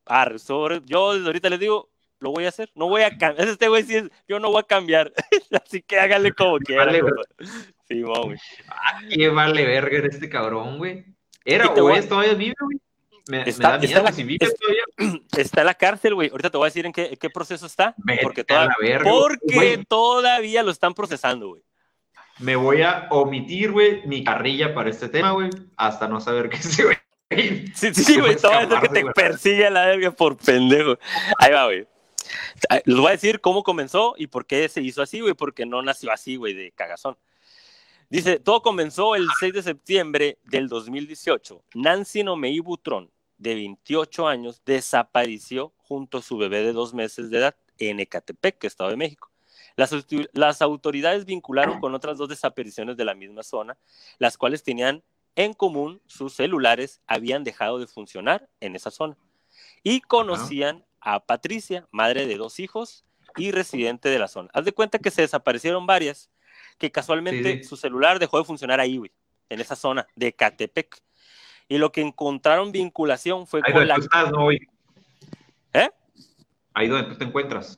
arre, sobre, yo desde ahorita les digo, lo voy a hacer, no voy a cambiar. Este güey sí es, yo no voy a cambiar. Así que hágale como quiera. Vale. Simón, güey. Ah, qué vale verga este cabrón, güey. Era, voy a- todavía vive, güey. Me, me Está- da está miedo, la- si vive es- todavía. Está en la cárcel, güey. Ahorita te voy a decir en qué, en qué proceso está. Vete Porque, verga, todavía lo están procesando, güey. Me voy a omitir, güey, mi carrilla para este tema, güey, hasta no saber qué se güey. Sí, sí, güey, te voy a decir que te persigue a la verga por pendejo. Ahí va, güey. Les voy a decir cómo comenzó y por qué se hizo así, güey, porque no nació así, güey, de cagazón. Dice, todo comenzó el 6 de septiembre del 2018. Nancy Nomei Butrón, de 28 años, desapareció junto a su bebé de dos meses de edad en Ecatepec, Estado de México. Las, las autoridades vincularon con otras dos desapariciones de la misma zona, las cuales tenían en común sus celulares habían dejado de funcionar en esa zona y conocían a Patricia, madre de dos hijos y residente de la zona. Haz de cuenta que se desaparecieron varias, que casualmente Sí, sí. su celular dejó de funcionar ahí, güey, en esa zona de Catepec. Y lo que encontraron vinculación fue Ahí con la... estás, ¿no, güey? ¿Eh? Ahí donde tú te encuentras.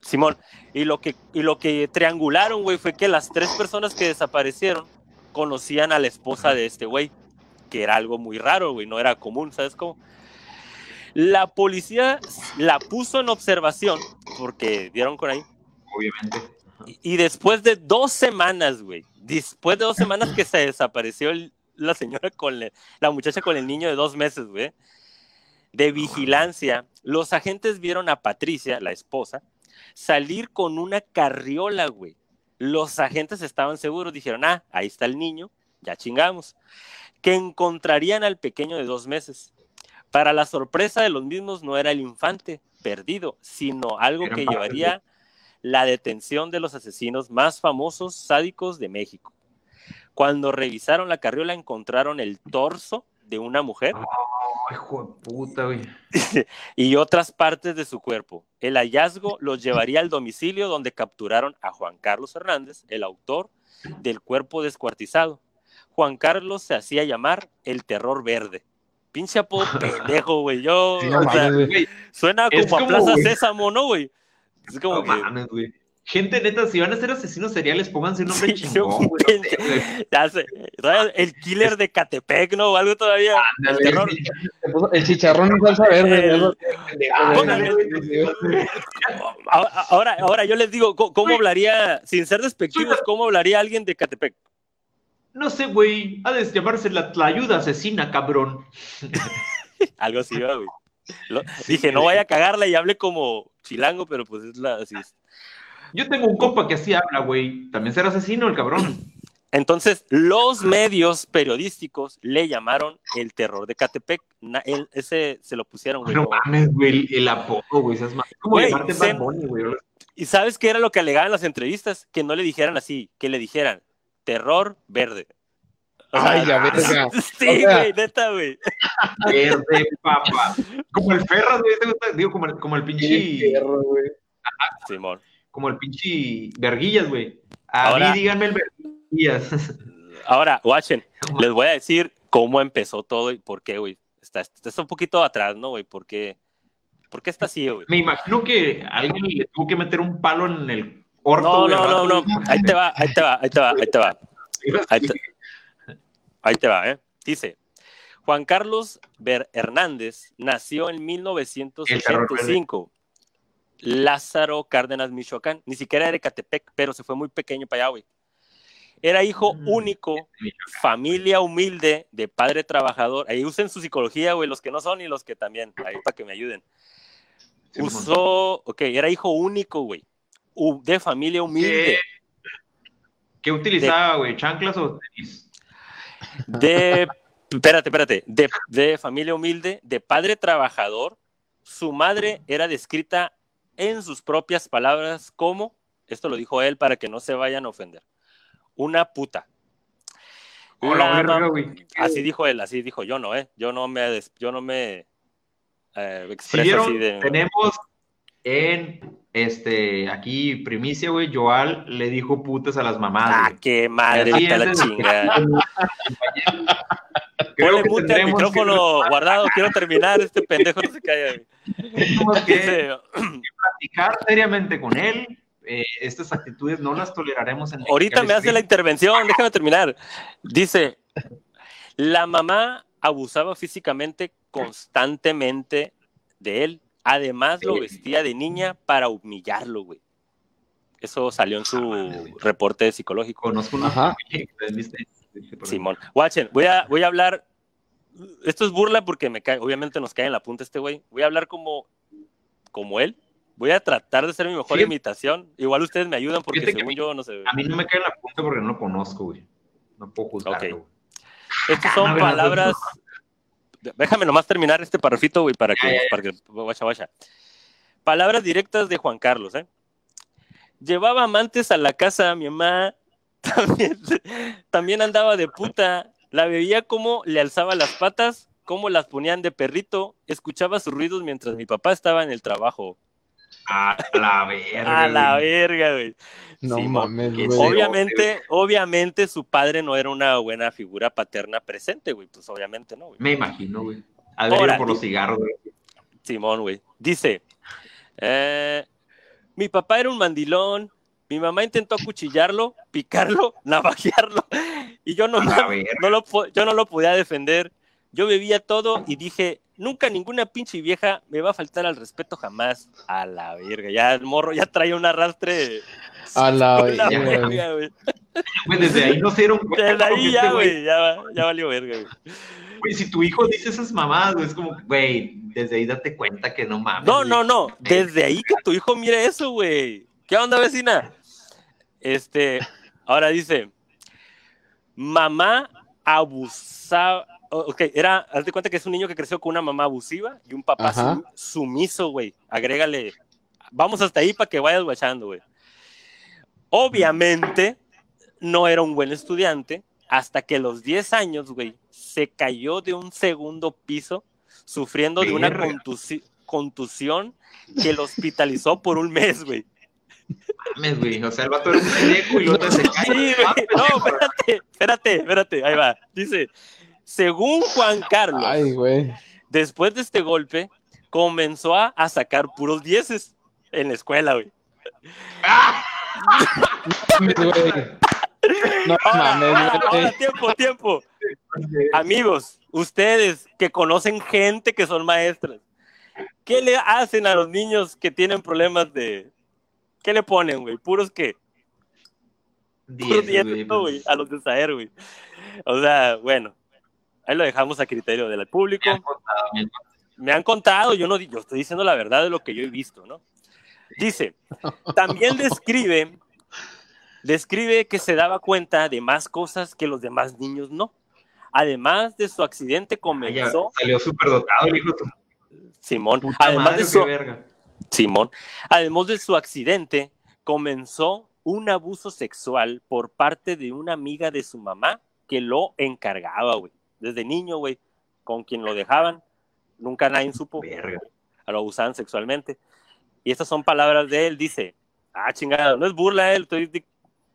Simón, y lo que, y lo que triangularon, güey, fue que las tres personas que desaparecieron conocían a la esposa de este güey, que era algo muy raro, güey, no era común, ¿sabes cómo? La policía la puso en observación, porque dieron con ahí, Obviamente. y, y después de dos semanas, güey, después de dos semanas que se desapareció el- la señora con la muchacha con el niño de dos meses, güey, de vigilancia, los agentes vieron a Patricia, la esposa, salir con una carriola, güey. Los agentes estaban seguros, dijeron, ah, ahí está el niño, ya chingamos. Que encontrarían al pequeño de dos meses. Para la sorpresa de los mismos, no era el infante perdido, sino algo que llevaría la detención de los asesinos más famosos sádicos de México. Cuando revisaron la carriola, encontraron el torso de una mujer Ay, hijo de puta, güey. y otras partes de su cuerpo. El hallazgo los llevaría al domicilio donde capturaron a Juan Carlos Hernández, el autor del cuerpo descuartizado. Juan Carlos se hacía llamar el terror verde. Pinche apodo pendejo, güey. Yo, Sí, o sea, güey. Güey, suena como a Plaza güey. Sésamo, ¿no, güey? Es como no que... mames, güey. Gente neta, si van a ser asesinos seriales, pónganse un nombre Sí, chingón, güey. Ya sé. El killer de Catepec, ¿no? O algo todavía. El terror. El chicharrón en salsa verde. Ahora, ahora, ahora yo les digo, ¿cómo, cómo hablaría, sin ser despectivos, cómo hablaría alguien de Catepec? No sé, güey. Ha de llamarse la, la ayuda asesina, cabrón. Algo así, ¿verdad, güey. Lo- dije, no vaya a cagarla y hable como chilango, pero pues es la así. es. Yo tengo un compa que así habla, güey. También será asesino el cabrón. Entonces, los medios periodísticos le llamaron el terror de Catepec. Na- él- ese se lo pusieron, güey. No como- mames, güey. El, el apodo, güey. ma- ¿Cómo Güey, llamarte se- Bad Bunny, güey? ¿Y sabes qué era lo que alegaban en las entrevistas? Que no le dijeran así, que le dijeran terror verde. O sea, Ay, la verga. Sí, güey, neta, güey. Verde, papá. Como el Ferras, güey. ¿te gusta? Digo, como el, como el pinche. Perro, güey. Simón. Como el pinche Verguillas, güey. A Ahora- mí díganme el Verguillas. Ahora, watchen, les voy a decir cómo empezó todo y por qué, güey. Está, está un poquito atrás, ¿no, güey? ¿Por qué, ¿Por qué está así, güey? Me imagino que alguien le tuvo que meter un palo en el orto, No, no, no, no. Ahí te va, ahí te va, ahí te va, ahí te va. Ahí te, ahí te va, ¿eh? Dice, Juan Carlos Hernández nació en 1985. Lázaro Cárdenas, Michoacán. Ni siquiera era de Catepec, pero se fue muy pequeño para allá, güey. Era hijo Mm. único, familia humilde, de padre trabajador. Ahí usen su psicología, güey, los que no son y los que también, ahí para que me ayuden. Usó, ok, era hijo único, güey, de familia humilde. ¿Qué utilizaba, güey? ¿Chanclas o tenis? De, espérate, espérate, de, de familia humilde, de padre trabajador, su madre era descrita en sus propias palabras como, esto lo dijo él para que no se vayan a ofender, una puta. Hola, güey. así dijo él, así dijo yo no, ¿eh? Yo no me, yo no me eh, expreso así de... tenemos en este aquí primicia, güey. Joal le dijo putas a las mamás. Ah, qué madre, Así vete a es, la chingada. Creo Ponle que mute al micrófono guardado, quiero terminar, este pendejo no se calla. Tenemos que Dice, platicar seriamente con él. Eh, estas actitudes no las toleraremos en ahorita me hace la intervención, déjame terminar. Dice, la mamá abusaba físicamente constantemente de él. Además lo vestía de niña para humillarlo, güey. Eso salió en su reporte psicológico. Conozco una Ajá. ¿viste? Simón. Watchen, voy a, voy a hablar. Esto es burla porque me cae, obviamente nos cae en la punta este güey. Voy a hablar como, como él. Voy a tratar de ser mi mejor Sí. imitación. Igual ustedes me ayudan porque Fíjate según yo no sé. A mí no me cae en la punta porque no lo conozco, güey. No puedo juzgarlo. Estas son Ah, no, palabras. Déjame nomás terminar este parrafito, güey, para que, para que guacha, guacha. Palabras directas de Juan Carlos, ¿eh? Llevaba amantes a la casa, mi mamá también, también andaba de puta, la veía como le alzaba las patas, cómo las ponían de perrito, escuchaba sus ruidos mientras mi papá estaba en el trabajo. A la verga. A la güey. verga, güey. No mames, güey. obvio- Obviamente, obviamente su padre no era una buena figura paterna presente, güey. Pues obviamente no, güey. Me imagino, güey. A ver, Ahora, por los cigarros, güey. Simón, güey. Dice, eh, mi papá era un mandilón, mi mamá intentó acuchillarlo, picarlo, navajearlo, y yo no, no lo, yo no lo podía defender. Yo bebía todo y dije, nunca ninguna pinche vieja me va a faltar al respeto jamás. A la verga, ya el morro ya traía un arrastre. A la verga, güey. desde ahí no se dieron cuenta. Desde ahí ya, este güey, ya, va- ya valió verga, güey. Güey, si tu hijo dice esas mamadas, güey, es como, güey, desde ahí date cuenta que no mames. No, no, no. Desde ahí que tu hijo mire eso, güey. ¿Qué onda, vecina? Este, ahora dice, mamá abusaba. O- Ok, era, haz de cuenta que es un niño que creció con una mamá abusiva y un papá sum- sumiso, güey. Agrégale, vamos hasta ahí para que vayas guachando, güey. Obviamente, no era un buen estudiante hasta que a los 10 años, güey, se cayó de un segundo piso sufriendo de una contusi- contusión que lo hospitalizó por un mes, güey. mames, güey. O sea, el vato era un pendejo y luego se cae. Sí, güey. No, espérate, espérate, espérate. Ahí va. Dice, según Juan Carlos, Ay, güey. después de este golpe, comenzó a, a sacar puros dieces en la escuela, güey. Güey. No Ahora, mames, ahora, güey. ahora, tiempo, tiempo. Amigos, ustedes que conocen gente que son maestras, ¿qué le hacen a los niños que tienen problemas de... ¿Qué le ponen, güey? ¿Puros qué? Puros Diez, dieces, güey, no, güey, a los de Saer, güey. O sea, bueno, ahí lo dejamos a criterio del público. Me han contado, me han me han contado, yo no yo estoy diciendo la verdad de lo que yo he visto, ¿no? Dice, también describe, describe que se daba cuenta de más cosas que los demás niños no. Además de su accidente Ah, ya, comenzó, salió súper dotado hijo Simón, puta además madre, de su, verga. Simón, además de su accidente, comenzó un abuso sexual por parte de una amiga de su mamá que lo encargaba, güey. Desde niño, güey, con quien lo dejaban, nunca nadie supo. Verga. lo abusaban sexualmente. Y estas son palabras de él, dice, ah, chingada, no es burla él, estoy, di-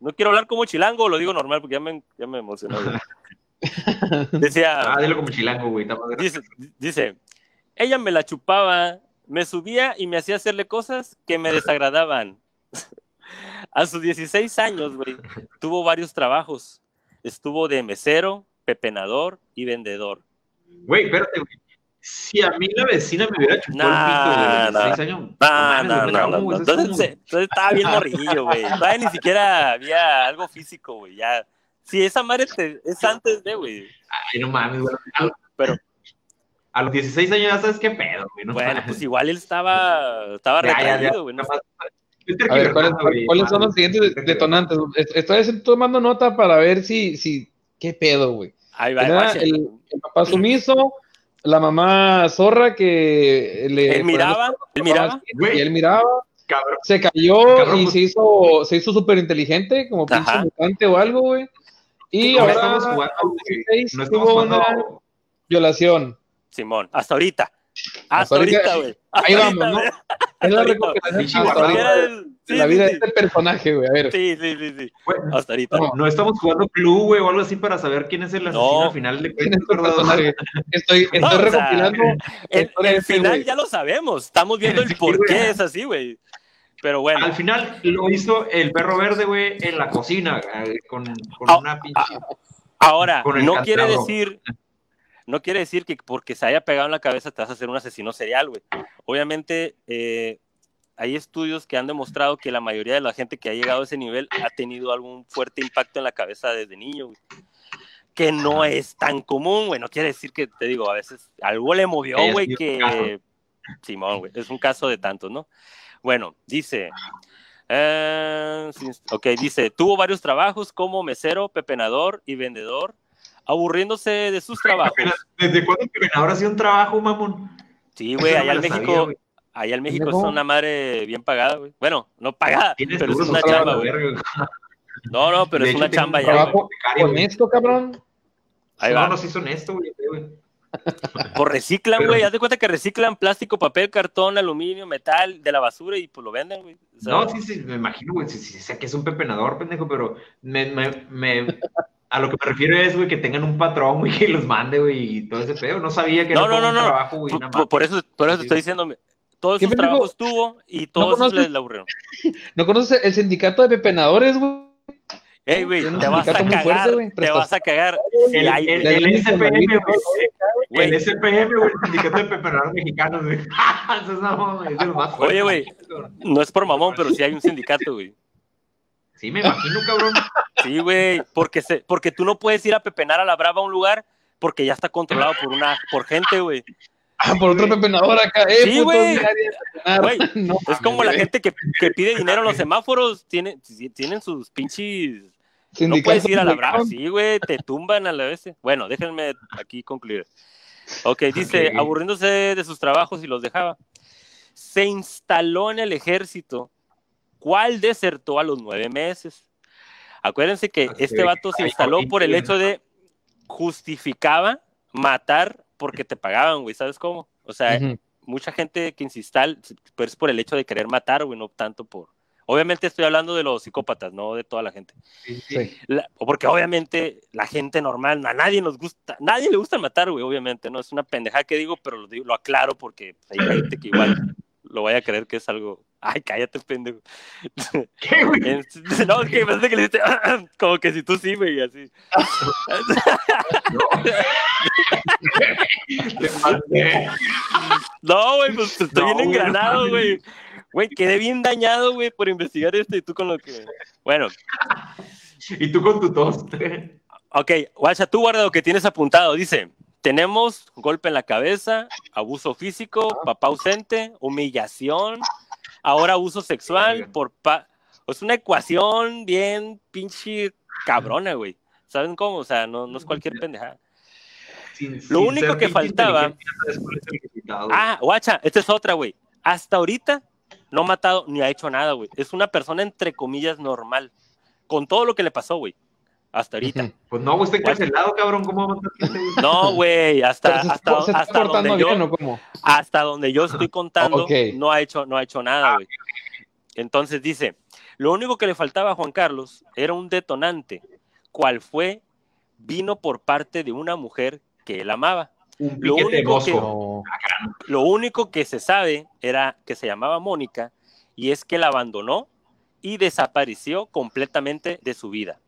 no quiero hablar como chilango, lo digo normal porque ya me, ya me emocionó. Decía, Ah, dilo como chilango, güey. dice, dice, ella me la chupaba, me subía y me hacía hacerle cosas que me desagradaban. A sus 16 años, güey, tuvo varios trabajos. Estuvo de mesero, pepenador y vendedor. Güey, espérate, güey. Si a mí la vecina me hubiera chupado Nah, el pito de nah. 16 años. No, no, no, no. Entonces, como- entonces estaba bien morrillo, güey. Todavía ni siquiera había algo físico, güey. Ya. Si esa madre te- es antes de, güey. Ay, no mames, güey. Pero- A los 16 años ya sabes qué pedo, güey. No Bueno, mames. pues igual él estaba, estaba retraído, güey. no ¿cuáles, son los siguientes detonantes? Est- Estoy tomando nota para ver si, si, qué pedo, güey. Ahí va, Era el, el papá sumiso, la mamá zorra que le... Él miraba, él miraba. Y él miraba, Cabrón. se cayó Cabrón, y pues- se hizo, se hizo súper inteligente, como pinche Ajá. mutante o algo, güey. Y Ahora ahora, estamos jugando, a los güey. 16 No estamos tuvo una jugando. violación. Simón, hasta ahorita. Hasta, Hasta ahorita- güey. Ahí ahorita, vamos, ¿no? Es la recopilación de la sí, vida de sí. este personaje, güey. A ver. Sí, sí, sí, sí. Bueno, Hasta ahorita. No. no estamos jugando club, güey, o algo así para saber quién es el asesino No. al final de ¿Quién. Estoy, estoy No, o sea, recopilando. El, ese final ya lo sabemos. Estamos viendo el Sí, por qué es así, güey. Pero bueno. Al final lo hizo el perro verde, güey, en la cocina, eh, con, con Ah, una pinche... Ahora, con no quiere candelabro. decir, no quiere decir que porque se haya pegado en la cabeza te vas a hacer un asesino serial, güey. Obviamente, eh, hay estudios que han demostrado que la mayoría de la gente que ha llegado a ese nivel ha tenido algún fuerte impacto en la cabeza desde niño, güey. Que no es tan común, güey. No quiere decir que, te digo, a veces algo le movió, güey, que... Simón, güey. Es un caso de tantos, ¿no? Bueno, dice... eh, ok, dice, tuvo varios trabajos como mesero, pepenador y vendedor, aburriéndose de sus trabajos. ¿Desde cuándo que ahora sí un trabajo, mamón? Sí, güey, no allá en México, sabía, güey. allá en México es una madre bien pagada, güey. Bueno, no pagada, pero es una chamba, güey. No, no, pero De es hecho, una chamba un ya, güey. Honesto, cabrón. Ahí no, va. no, sí son esto, güey. güey. Pues reciclan, Pero- güey. Haz de cuenta que reciclan plástico, papel, cartón, aluminio, metal de la basura y pues lo venden, güey. O sea, No, sí, sí, me imagino, güey. Sí, sí, sé que es un pepenador, pendejo, pero me, me, me- a lo que me refiero es, güey, que tengan un patrón, güey, que los mande, güey, y todo ese pedo. No sabía que No, era no, no, un no. trabajo, güey. por, nada por- más. por eso, por eso te Sí. estoy diciendo, todos ¿Qué esos pendejo? trabajos tuvo y todos conoces? les aburrieron. ¿No conoces el sindicato de pepenadores, güey? Ey, güey, te vas a cagar, fuerte, te vas a cagar. El, el, SPM, güey. El SPM, güey, el sindicato de pepenadores mexicanos, güey. Eso es, no, güey, es lo más fuerte. Oye, güey. No es por mamón, pero sí hay un sindicato, güey. Sí, me imagino, cabrón. Sí, güey, porque, se, porque tú no puedes ir a pepenar a la brava a un lugar porque ya está controlado por una por gente, güey. Ah, por otro pepenador acá. Eh, Sí, güey. No Es como la gente que, que pide dinero en los semáforos, tiene, tienen sus pinches... No puedes ir a la brava, sí, güey, te tumban a la vez. Bueno, déjenme aquí concluir. Ok, dice, aburriéndose de sus trabajos y los dejaba. Se instaló en el ejército, cual desertó a los nueve meses. Acuérdense que este vato se instaló por el hecho de justificaba matar porque te pagaban, güey, ¿sabes cómo? O sea, mucha gente que instala, pero es por el hecho de querer matar, güey, no tanto por... Obviamente estoy hablando de los psicópatas, no de toda la gente. Sí, sí. Sí. La- porque obviamente la gente normal, a nadie nos gusta, nadie le gusta matar, güey, obviamente, ¿no? Es una pendejada que digo, pero lo, digo- lo aclaro porque hay gente que igual lo vaya a creer que es algo. Ay, cállate, pendejo. ¿Qué, güey? No, es que parece que le dijiste, como que si tú sí, güey, así. No, güey, pues estoy No, bien güey, engranado, güey. Güey, quedé bien dañado, güey, por investigar esto y tú con lo que. Bueno, Y tú con tu tos. Ok, guacha, tú guarda lo que tienes apuntado. Dice, tenemos golpe en la cabeza, abuso físico, papá ausente, humillación, ahora abuso sexual por pa... Es una ecuación bien pinche cabrona, güey. ¿Saben cómo? O sea, no, no es cualquier pendejada. Sin- Lo sin único que faltaba-. Ah, guacha, esta es otra, güey. Hasta ahorita no ha matado ni ha hecho nada, güey. Es una persona entre comillas normal. Con todo lo que le pasó, güey. Hasta ahorita. Pues no, güey, está encarcelado, cabrón. ¿Cómo va a? No, güey, hasta, se, hasta, se está hasta donde yo... bien, ¿o cómo? hasta donde yo estoy contando, Ok. no ha hecho, no ha hecho nada, güey. Entonces dice, lo único que le faltaba a Juan Carlos era un detonante, cual fue, vino por parte de una mujer que él amaba. Un Lo único que-. Lo único que se sabe era que se llamaba Mónica y es que la abandonó y desapareció completamente de su vida.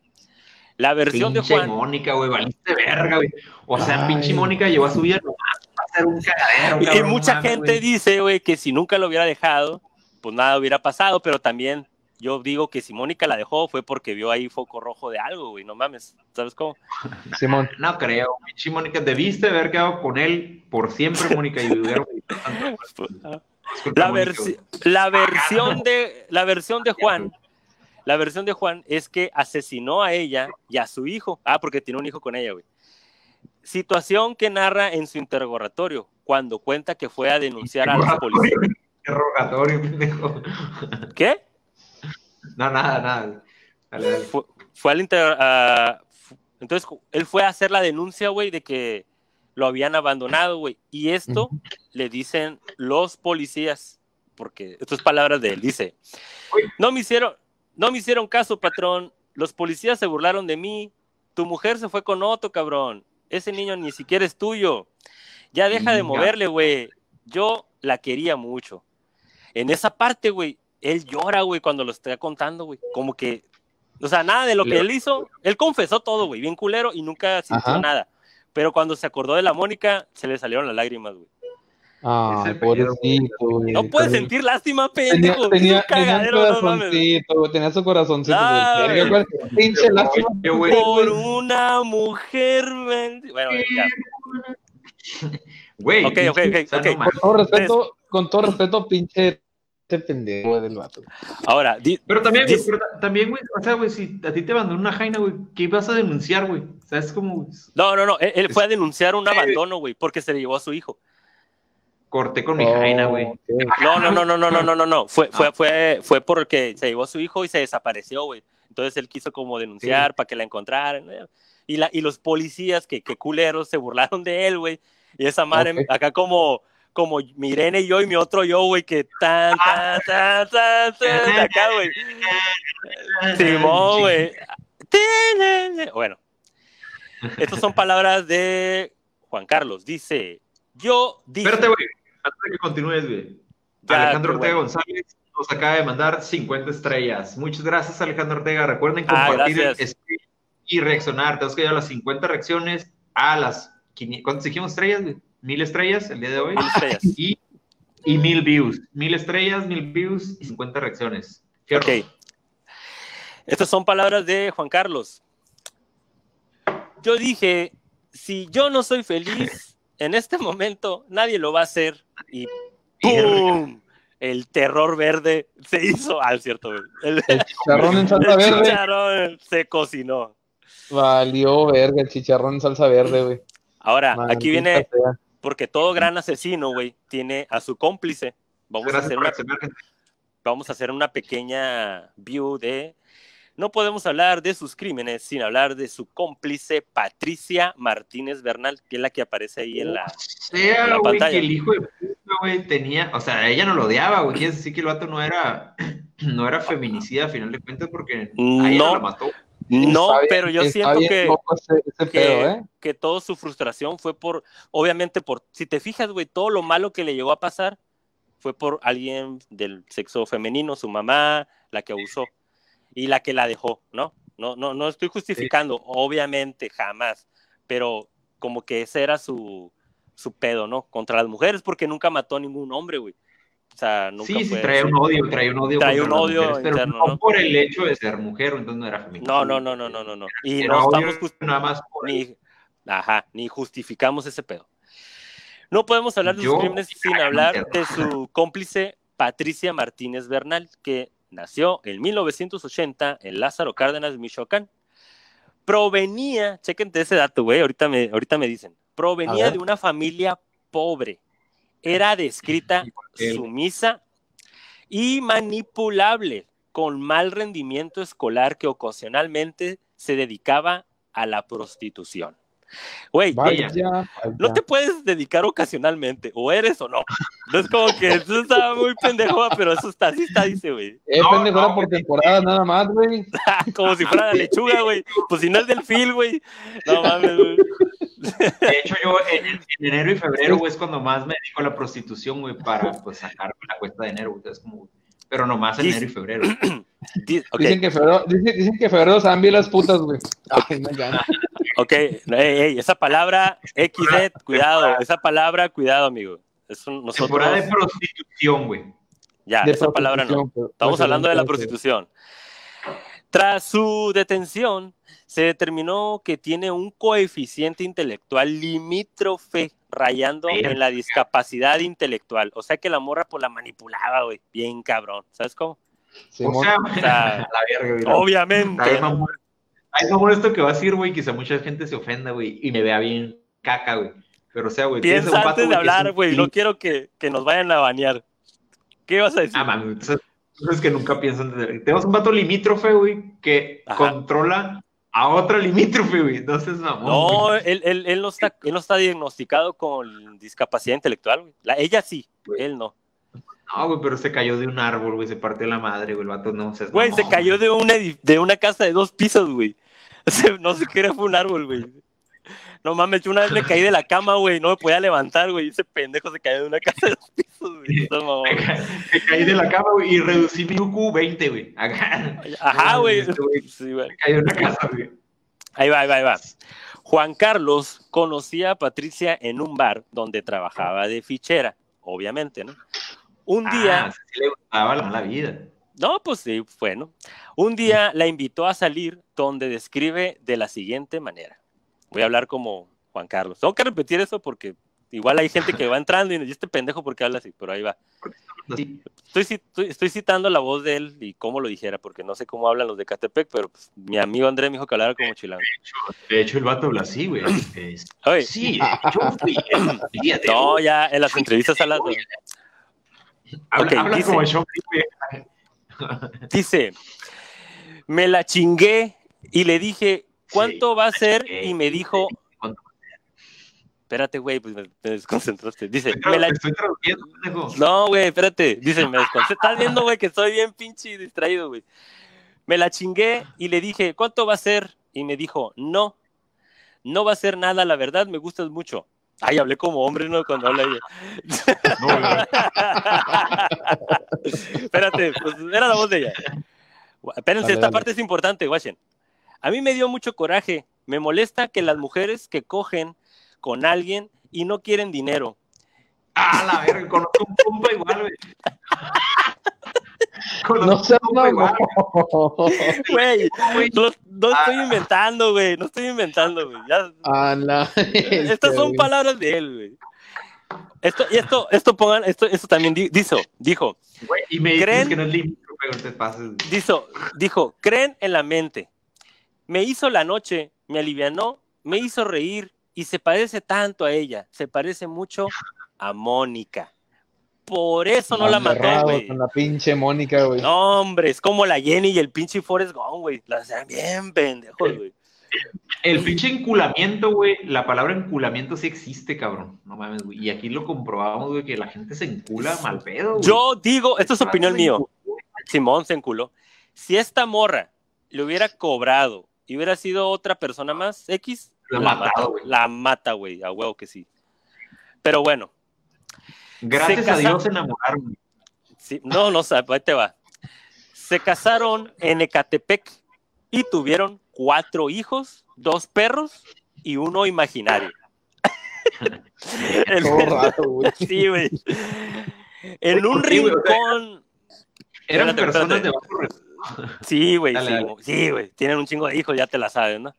La versión de Pinche Juan, Mónica, güey, valiste verga, güey. O sea, Ay. pinche Mónica llevó a su vida nomás para hacer un cagadero, y cabrón, mucha mames, gente dice, güey, que si nunca lo hubiera dejado, pues nada hubiera pasado, pero también yo digo que si Mónica la dejó fue porque vio ahí foco rojo de algo, güey, no mames, ¿sabes cómo? Simón. No creo, pinche Mónica. Debiste haber quedado con él por siempre, Mónica, y hubiera La, la versión de la versión de Juan, la versión de Juan es que asesinó a ella y a su hijo. Ah, porque tiene un hijo con ella, güey. Situación que narra en su interrogatorio cuando cuenta que fue a denunciar a los policías. Interrogatorio, pendejo. ¿Qué? No, nada, nada. Dale, dale. Fue, fue al inter- entonces él fue a hacer la denuncia, güey, de que lo habían abandonado, güey. Y esto le dicen los policías porque esto es palabras de él. Dice, no me hicieron, no me hicieron caso, patrón. Los policías se burlaron de mí. Tu mujer se fue con otro, cabrón. Ese niño ni siquiera es tuyo. Ya deja de moverle, güey. Yo la quería mucho. En esa parte, güey, él llora, güey, cuando lo está contando, güey. Como que, o sea, nada de lo que él hizo, él confesó todo, güey, bien culero y nunca sintió Ajá. nada. Pero cuando se acordó de la Mónica, se le salieron las lágrimas, güey. Pedo, pobrecito, güey. No puedes Tenía- sentir lástima, Tenía, pendejo. tenía, un tenía un no corazoncito, güey, tenía su corazoncito. Ah, Pinche lástima. Por una mujer. Bueno, ya. Güey. Ok, ok, ok, o sea, ok. no mames. Con todo respeto, con todo respeto, pinche este pendejo del vato. Ahora, di- Pero también, güey, Dice- pero ta- también, güey, o sea, güey, si a ti te abandonó una jaina, güey, ¿qué vas a denunciar, güey? O sea, es como no, no, no. Él, él fue a denunciar un abandono, güey, porque se le llevó a su hijo. Corté con mi jaina, güey. Oh. No, no, no, no, no, no, no, no, no. Fue, Ah. fue, fue, fue porque se llevó a su hijo y se desapareció, güey. Entonces él quiso como denunciar para que la encontraran. Y, la, y los policías, que, que culeros, se burlaron de él, güey. Y esa madre, Ok. acá como, como mi Irene y yo y mi otro yo, güey, que tan, tan, tan, tan, tan, acá, güey. Simón, güey. Bueno, estas son palabras de Juan Carlos. Dice, yo dije... Espérate, güey, antes de que continúes, güey. Alejandro Ortega bueno. González nos acaba de mandar 50 estrellas. Muchas gracias, Alejandro Ortega. Recuerden Ah, compartir el gracias. stream y reaccionar. Tenemos que llegar a las 50 reacciones a las 500. ¿Cuántos dijimos estrellas? ¿Mil estrellas el día de hoy? Mil estrellas. Y, y mil views. Mil estrellas, mil views y 50 reacciones. Fierro. Ok. Estas son palabras de Juan Carlos. Yo dije, si yo no soy feliz en este momento, nadie lo va a hacer. Y ¡pum! El terror verde se hizo. Ah, es cierto. El, El chicharrón en salsa el verde. chicharrón se cocinó. Valió verga el chicharrón en salsa verde, güey. Ahora, aquí viene, sea. porque todo gran asesino, güey, tiene a su cómplice. Vamos a hacer una vamos a hacer una pequeña view de... No podemos hablar de sus crímenes sin hablar de su cómplice Patricia Martínez Bernal, que es la que aparece ahí en la... O sea, la güey, pantalla. que el hijo de puta, güey, tenía, o sea, ella no lo odiaba, güey, quiere decir que el vato no era, no era feminicida a final de cuentas porque a ella No. la mató. No, bien- pero yo siento que, ese que, pedo, ¿eh? que toda su frustración fue por, obviamente por, si te fijas, güey, todo lo malo que le llegó a pasar fue por alguien del sexo femenino, su mamá, la que abusó y la que la dejó, ¿no? No, no, no estoy justificando, obviamente, jamás, pero como que ese era su, su pedo, ¿no? Contra las mujeres, porque nunca mató a ningún hombre, güey. O sea, nunca Sí, sí, así. un odio, traía un odio. Contra un odio mujeres, pero interno, no, ¿no? por el hecho de ser mujer, entonces no era feminista. No, no, no, no, no, no, no. Y no estamos just- nada más por ni, ajá, ni justificamos ese pedo. No podemos hablar de sus Yo- crímenes sin hablar de su cómplice Patricia Martínez Bernal, que nació en 1980 en Lázaro Cárdenas, Michoacán. Provenía, chequense ese dato, güey, ahorita me, ahorita me dicen, provenía de una familia pobre. Era descrita sumisa y manipulable, con mal rendimiento escolar que ocasionalmente se dedicaba a la prostitución. Güey, Vaya, ella. vaya. no te puedes dedicar ocasionalmente, o eres o no. No es como que eso está muy pendejo, pero eso está, así está, dice, güey. Eh, No, pendejo, era no, por temporada nada más, güey. Como si fuera la lechuga, güey. Pues si no es del fil, güey. No mames, güey. De hecho, yo en, en enero y febrero, güey, es cuando más me dedico a la prostitución, güey, para, pues, sacar la cuesta de enero, güey, es como, pero nomás en enero y febrero. Di- Ok, Dicen que febrero, dicen, dicen que febrero se dan bien las putas, güey. Ay, no, ya no. ok. Ey, ey, esa palabra XD, cuidado. Esa palabra, cuidado, amigo. Es un- Temporada de nosotros, prostitución, güey. ya, De esa palabra no. Estamos pues, hablando de la prostitución. Tras su detención, se determinó que tiene un coeficiente intelectual limítrofe rayando en la discapacidad intelectual. O sea que la morra pues la manipulaba, güey. Bien cabrón. ¿Sabes cómo? Simón. O sea, O sea, a la verga, güey. no. obviamente. Mamón. Esto que va a decir, güey, quizá mucha gente se ofenda, güey, y me vea bien caca, güey. Pero, o sea, güey, Piensa un antes de hablar, güey. No quiero que, que nos vayan a banear. ¿Qué vas a decir? Ah, mami, entonces, es que nunca piensan. de- Tenemos un vato limítrofe, güey, que Ajá. controla a otra limítrofe, güey. Entonces, mamón. No, él, él, él no está, él no está diagnosticado con discapacidad intelectual, güey. La- ella sí, Güey. él no. No, güey, pero se cayó de un árbol, güey, se partió la madre, güey, el vato no se Güey, se cayó de una, de una casa de dos pisos, güey. O sea, no sé qué era, fue un árbol, güey. No mames, yo una vez me caí de la cama, güey, no me podía levantar, güey. Ese pendejo se cayó de una casa de dos pisos, güey. No. Me, ca- me caí de la cama, güey, y reducí mi UQ 20, güey. Ajá, güey. Sí, güey. Me cayó de una casa, güey. Ahí va, ahí va, ahí va. Juan Carlos conocía a Patricia en un bar donde trabajaba de fichera, obviamente, ¿no? Un día, Ah, sí le gustaba la mala vida. no, pues sí, bueno. Un día la invitó a salir donde describe de la siguiente manera. Voy a hablar como Juan Carlos. Tengo que repetir eso porque igual hay gente que va entrando y este pendejo porque habla así, pero ahí va. Estoy, ci- estoy, estoy citando la voz de él y cómo lo dijera, porque no sé cómo hablan los de Catepec, pero pues, mi amigo André me dijo que hablara como chilango. De hecho, el vato habla así, güey. Sí, yo fui de no, ya en las entrevistas habla. Habla, Ok, habla dice- como Connery, Dice, me la chingué y le dije, ¿cuánto va a ser? Y me dijo, ¿Cuánto? espérate, güey, pues me, me desconcentraste. Dice, Estoy me la... estoy traduciendo, pendejo. No, güey, espérate. Dice, me desconcentré. Estás viendo, güey, que estoy bien pinche distraído, güey. Me la chingué y le dije, ¿cuánto va a ser? Y me dijo, no, no va a ser nada, la verdad, me gustas mucho. Ay, hablé como hombre, ¿no? Cuando habla ella. No, güey. Espérate, pues era la voz de ella. Espérense, Dale, esta dale. parte es importante, guachen. A mí me dio mucho coraje. Me molesta que las mujeres que cogen con alguien y no quieren dinero. Ah, la verga, conozco un compa igual, güey. Conozco No seas un compa igual, mamón. Güey, no, no estoy Ah. inventando, güey. No estoy inventando, güey. Ya- A la estas son palabras de él, güey. Esto, y esto, esto pongan, esto, esto también di- dijo, dijo, Güey, Y me ¿Creen? que no es limpio, pero te pases. dijo, dijo, creen en la mente. Me hizo la noche, me alivianó, me hizo reír y se parece tanto a ella. Se parece mucho a Mónica. Por eso no la mató, güey. Con la pinche Mónica, güey. No, hombre, es como la Jenny y el pinche Forrest Gump, güey. Las eran bien pendejos, güey. El pinche enculamiento, güey. La palabra enculamiento sí existe, cabrón. No mames, güey. Y aquí lo comprobamos, güey, que la gente se encula mal pedo, güey. Yo digo, esto es opinión mío. Simón se enculó. Si esta morra le hubiera cobrado y hubiera sido otra persona más, X, La la, matado, mata, güey. la mata, güey, a huevo que sí. Pero bueno, Gracias Se a Dios se enamoraron. güey. sí, no, no ahí te va. Se casaron en Ecatepec y tuvieron cuatro hijos, dos perros y uno imaginario. El- Todo raro, güey. sí, güey. En un Sí, güey, o sea, rincón Eran Espérate, personas espérate. de bajo. Sí, güey, Dale, sí, dale. sí, güey. Tienen un chingo de hijos, ya te la sabes, ¿no?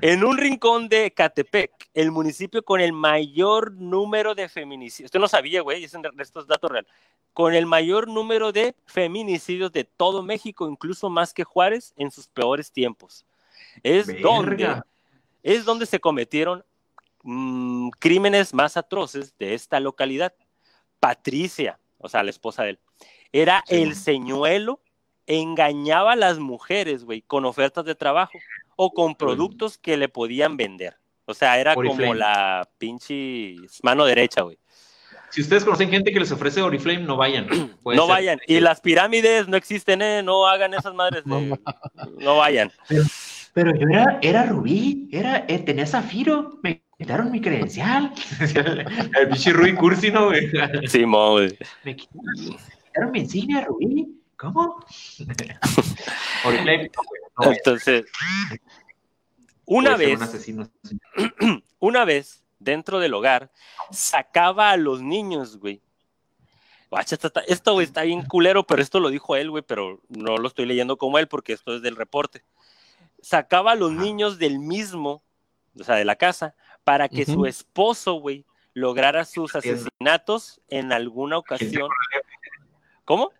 En un rincón de Catepec, el municipio con el mayor número de feminicidios. Usted no sabía, güey, esto es dato real. Con el mayor número de feminicidios de todo México, incluso más que Juárez en sus peores tiempos. Es donde, es donde se cometieron mm, crímenes más atroces de esta localidad. Patricia, o sea, la esposa de él, era Sí. el señuelo, engañaba a las mujeres, güey, con ofertas de trabajo o con productos que le podían vender. O sea, era como la pinche mano derecha, güey. Si ustedes conocen gente que les ofrece Oriflame, no vayan. Puede No ser. vayan. Y las pirámides no existen, ¿eh? No hagan esas madres de... No vayan. Pero yo era, era Rubí, era, eh, tenía Zafiro, me quitaron mi credencial. El pinche Rubí Cursi, ¿no, güey? Simón, güey. Me quitaron mi insignia, Rubí. ¿Cómo? Entonces, una vez... Un asesino. una vez dentro del hogar sacaba a los niños, güey. Esto, está- esto, güey, está bien culero, pero esto lo dijo él, güey, pero no lo estoy leyendo como él porque esto es del reporte. Sacaba a los niños del mismo, o sea, de la casa, para que su esposo, güey, lograra sus asesinatos en alguna ocasión. ¿Cómo?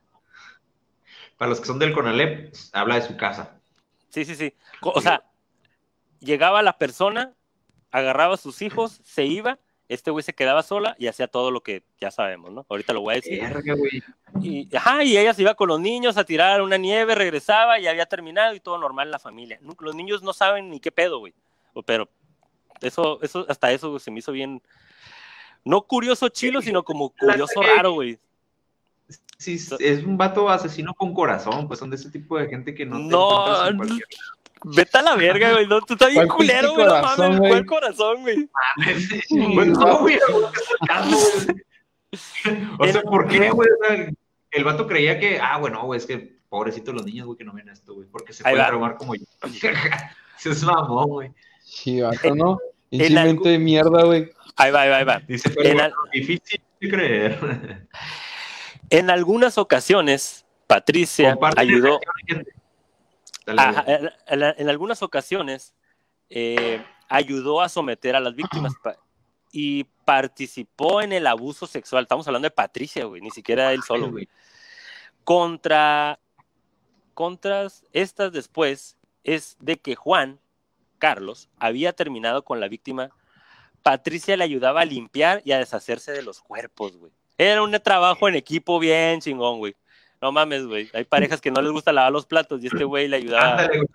Para los que son del Conalep, habla de su casa. Sí, sí, sí. O sea, llegaba la persona, agarraba a sus hijos, se iba, este güey se quedaba sola y hacía todo lo que ya sabemos, ¿no? Ahorita lo voy a decir. Y, ajá, y ella se iba con los niños a tirar una nieve, regresaba y había terminado y todo normal en la familia. Los niños no saben ni qué pedo, güey. Pero eso, eso, hasta eso se me hizo bien, no curioso chilo, sino como curioso raro, güey. Sí, es un vato asesino con corazón, pues son de ese tipo de gente que no te No, encuentras en cualquier- Vete a la verga, güey. No, tú estás bien ¿Cuál culero, güey. No corazón, mames, güey? ¿cuál corazón, güey? Pues no, güey, güey, O sea, ¿por qué, güey? El vato creía que, ah, bueno, güey, es que pobrecitos los niños, güey, que no ven esto, güey, porque se pueden traumar como yo. Eso es mamón, güey. Sí, vato, ¿no? algún- mente de mierda, güey. Ahí va, ahí va, ahí va. Dice, pero difícil de creer. En algunas ocasiones, Patricia Comparte ayudó. güey. en, algunas ocasiones eh, ayudó a someter a las víctimas y participó en el abuso sexual. Estamos hablando de Patricia, güey, ni siquiera él solo, güey. Contra, contra estas después es de que Juan Carlos había terminado con la víctima. Patricia le ayudaba a limpiar y a deshacerse de los cuerpos, güey. Era un trabajo en equipo bien chingón, güey. No mames, güey. Hay parejas que no les gusta lavar los platos y este güey le ayudaba. Ándale, güey.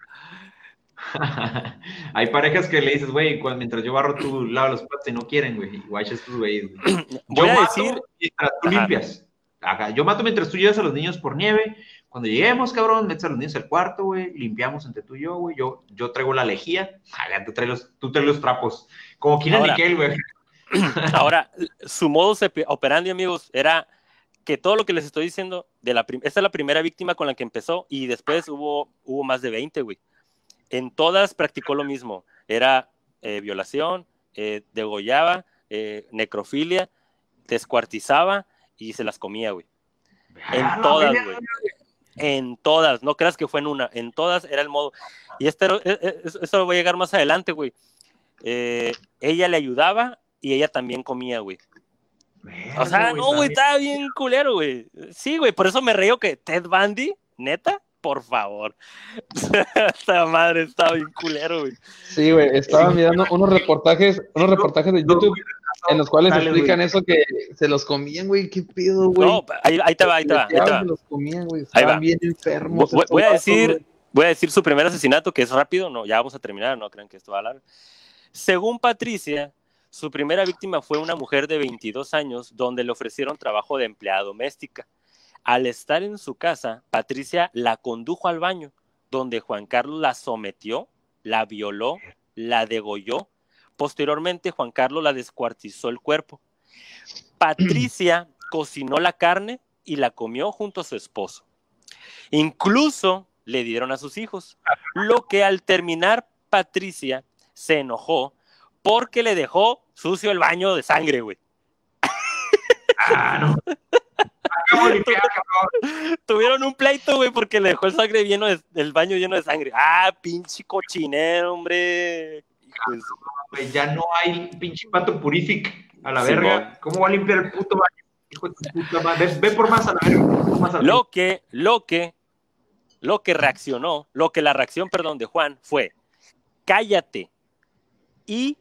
Hay parejas que le dices, güey, mientras yo barro, tú lavas los platos y no quieren, güey. Y güeyes. güey. Voy Yo a mato decir, mientras tú Ajá. limpias. Ajá, Yo mato mientras tú llevas a los niños por nieve. Cuando lleguemos, cabrón, metes a los niños al cuarto, güey. Limpiamos entre tú y yo, güey. Yo, yo traigo la lejía. Ajá, tú traes los, tú traes los trapos. Como Kina. Nickel, güey. Ahora, su modo operandi, amigos, era que todo lo que les estoy diciendo, de la prim- esta es la primera víctima con la que empezó y después hubo, hubo más de 20, güey. En todas practicó lo mismo. Era eh, violación, eh, degollaba, eh, necrofilia, descuartizaba y se las comía, güey. En todas, güey. En todas. No creas que fue en una. En todas era el modo. Y este, era- e- e- eso va a llegar más adelante, güey. Ella le ayudaba y ella también comía, güey. O sea, no, güey, estaba bien culero, güey. Sí, güey, por eso me reí que Ted Bundy, neta, por favor. Esta madre estaba bien culero, güey. Sí, güey. Estaba mirando unos reportajes, unos reportajes de. YouTube en los cuales Dale, explican güey. eso que se los comían, güey. ¿Qué pedo, güey? No, ahí, ahí te va, ahí te va, ahí te va. Se los comían, güey. Ahí va. bien enfermos. Voy, a decir, güey. voy a decir su primer asesinato, que es rápido, no, ya vamos a terminar, no crean que esto va a largo. Según Patricia, su primera víctima fue una mujer de 22 años donde le ofrecieron trabajo de empleada doméstica. Al estar en su casa, Patricia la condujo al baño, donde Juan Carlos la sometió, la violó, la degolló. Posteriormente, Juan Carlos la descuartizó el cuerpo. Patricia cocinó la carne y la comió junto a su esposo. Incluso le dieron a sus hijos, lo que al terminar Patricia se enojó porque le dejó sucio el baño de sangre, güey. Ah, no. Acabo de limpiar, cabrón. Tuvieron un pleito, güey, porque le dejó el sangre lleno de, el baño lleno de sangre. Ah, pinche cochinero, hombre. Güey, Ya no hay pinche pato purific a la verga. ¿Cómo va a limpiar el puto baño? Hijo de puta madre. Ve, ve por más a la verga. ve por más a la Lo que, lo que, lo que reaccionó, lo que la reacción, perdón, de Juan fue, cállate y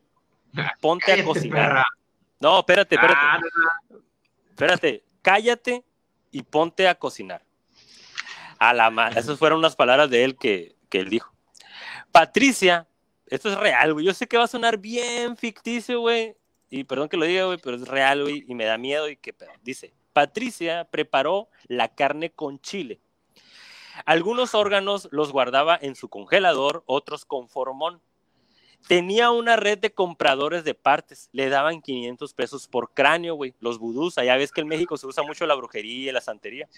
ponte a cocinar. perra. No, espérate, espérate. Ah, no, espérate, cállate y ponte a cocinar. A la ma- Esas fueron unas palabras de él que, que él dijo. Patricia, esto es real, güey. Yo sé que va a sonar bien ficticio, güey. Y perdón que lo diga, güey, pero es real, güey. Y me da miedo y que pedo. Dice, Patricia preparó la carne con chile. Algunos órganos los guardaba en su congelador, otros con formón. Tenía una red de compradores de partes. Le daban 500 pesos por cráneo, güey. Los vudús. Allá ves que en México se usa mucho la brujería y la santería.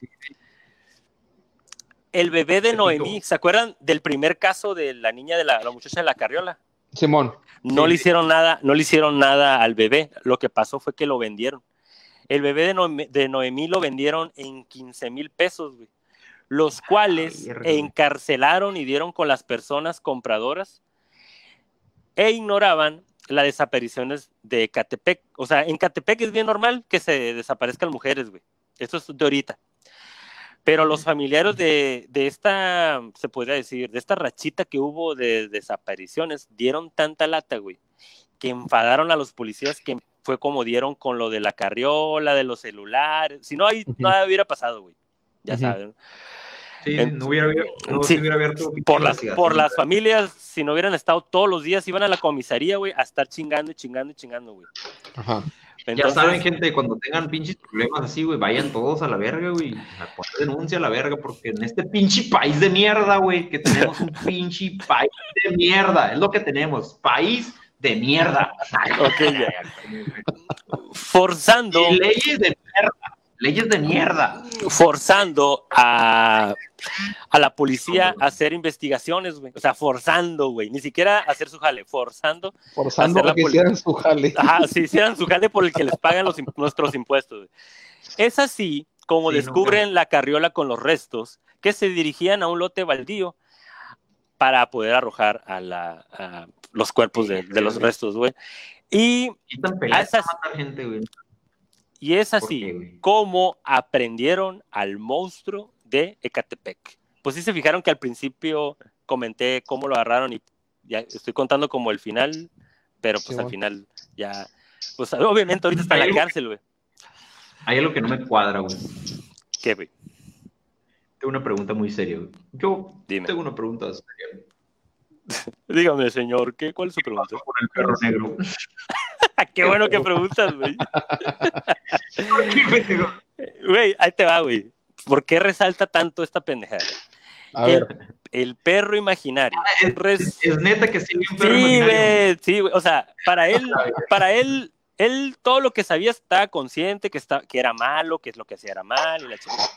El bebé de. Noemí, ¿se acuerdan del primer caso de la niña de la, la muchacha de la carriola? Simón. No Sí, le hicieron nada, no le hicieron nada al bebé. Lo que pasó fue que lo vendieron. El bebé de Noemí, de Noemí lo vendieron en 15 mil pesos, güey. Los cuales encarcelaron y dieron con las personas compradoras e ignoraban las desapariciones de Ecatepec. O sea, en Catepec es bien normal que se desaparezcan mujeres, güey. Esto es de ahorita. Pero los familiares de, de esta, se podría decir, de esta rachita que hubo de desapariciones, dieron tanta lata, güey, que enfadaron a los policías que fue como dieron con lo de la carriola, de los celulares. Si no, ahí nada hubiera pasado, güey. Ya saben. Sí, En- no hubiera abierto. No Sí. se hubiera abierto. Por las, por las familias, si no hubieran estado todos los días, iban a la comisaría, güey, a estar chingando y chingando y chingando, güey. Ajá. ya saben, gente, cuando tengan pinches problemas así, güey, vayan todos a la verga, güey. A poner denuncia a la verga, porque en este pinche país de mierda, güey, que tenemos un pinche país de mierda, es lo que tenemos, país de mierda. Forzando. Y leyes de mierda. Leyes de mierda. Forzando a, a la policía a hacer investigaciones, güey. O sea, forzando, güey. Ni siquiera hacer su jale, forzando. Forzando a que hicieran su jale. Ajá, sí, hicieran su jale por el que les pagan los, nuestros impuestos. Güey. Es así como Sí, descubren nunca. la carriola con los restos que se dirigían a un lote baldío para poder arrojar a, la, a los cuerpos de, de los restos, güey. Y Y tan a esas- matar gente, güey. Y es ¿Por así como aprendieron al monstruo de Ecatepec. Pues sí se fijaron que al principio comenté cómo lo agarraron y ya estoy contando como el final, pero pues Sí, al bueno. final ya, pues obviamente ahorita está en la cárcel, güey. Hay algo que no me cuadra, güey. ¿Qué, güey? Tengo una pregunta muy seria, güey. Yo Dime. tengo una pregunta seria. Dígame, señor, ¿qué, ¿cuál es su pregunta? Por el perro negro. Qué bueno que preguntas, güey. Güey, ahí te va, güey. ¿Por qué resalta tanto esta pendejada? A el, ver, el perro imaginario. Res- Es neta que sí, un perro Sí, imaginario. güey, sí, güey. O sea, para él, para él, él todo lo que sabía estaba consciente que, está, que era malo, que es lo que hacía era mal y la chingada.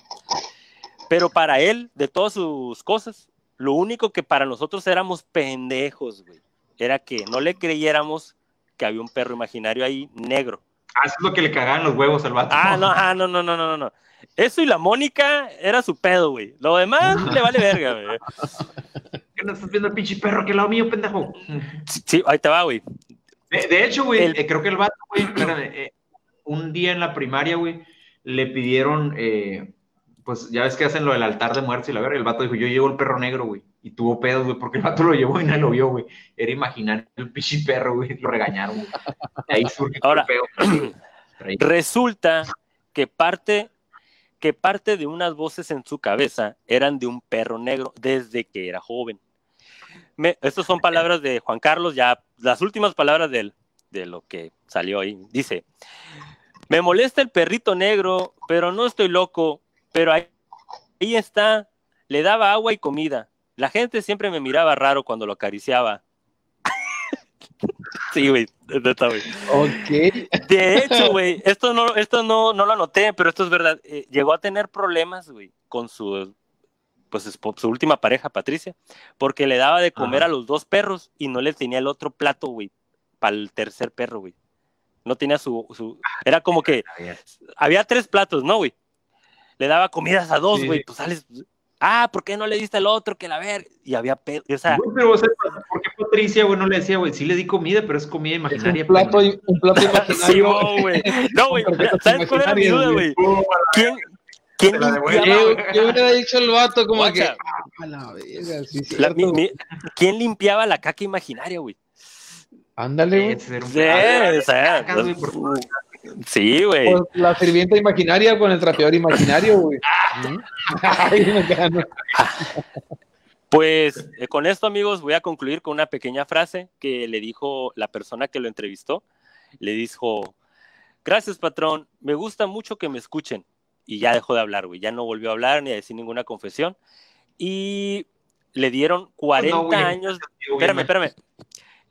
Pero para él, de todas sus cosas, lo único que para nosotros éramos pendejos, güey, era que no le creyéramos que había un perro imaginario ahí negro. Ah, eso es lo que le cagaban los huevos al vato. Ah, no, ah, no, no, no, no, no. Eso y la Mónica era su pedo, güey. Lo demás le vale verga, güey. ¿Qué no estás viendo el pinche perro que lado mío, pendejo? Sí, ahí te va, güey. De, de hecho, güey, El- eh, creo que el vato, güey, espérame, eh, un día en la primaria, güey, le pidieron, eh, pues ya ves que hacen lo del altar de muertos y la verga, el vato dijo, yo llevo el perro negro, güey, y tuvo pedos, güey, porque el vato lo llevó y nadie lo vio, güey. Era imaginario el pinche perro, güey, lo regañaron, güey. Ahí surge Ahora, el pedo. Resulta que parte, que parte de unas voces en su cabeza eran de un perro negro desde que era joven. Me- estas son palabras de Juan Carlos, ya las últimas palabras de él, de lo que salió ahí. Dice, me molesta el perrito negro, pero no estoy loco, pero ahí, ahí está, le daba agua y comida. La gente siempre me miraba raro cuando lo acariciaba. sí, güey, es neta, güey. ok. De hecho, güey, esto no, esto no, no lo anoté, pero esto es verdad. eh, llegó a tener problemas, güey, con su, pues, su última pareja, Patricia, porque le daba de comer Ajá. a los dos perros y no le tenía el otro plato, güey, para el tercer perro, güey. No tenía su, su, era como que había tres platos, ¿no, güey? Le daba comidas a dos, güey, sí. pues sales, ah, ¿por qué no le diste el otro que la ver? Y había, pe- o sea, Güey, pero, o sea, ¿por qué Patricia, güey, no le decía, güey, sí le di comida, pero es comida Es imaginaria? un plato, pendejo. un plato sí, imaginario. güey. No, güey, ¿sabes cuál era mi duda, güey. ¿Quién, quién limpiaba, Yo, yo hubiera dicho el vato como que, Guacha. "Ah, la verga, sí, la- cierto, mi- güey". mi- ¿quién limpiaba la caca imaginaria, güey? Ándale, güey. Un- Sí, Sí, güey. Pues, la sirvienta imaginaria con el trapeador imaginario, güey. Pues eh, con esto, amigos, voy a concluir con una pequeña frase que le dijo la persona que lo entrevistó. Le dijo, gracias, patrón, me gusta mucho que me escuchen. Y ya dejó de hablar, güey. Ya no volvió a hablar ni a decir ninguna confesión. Y le dieron 40 No, güey. años Espérame, espérame.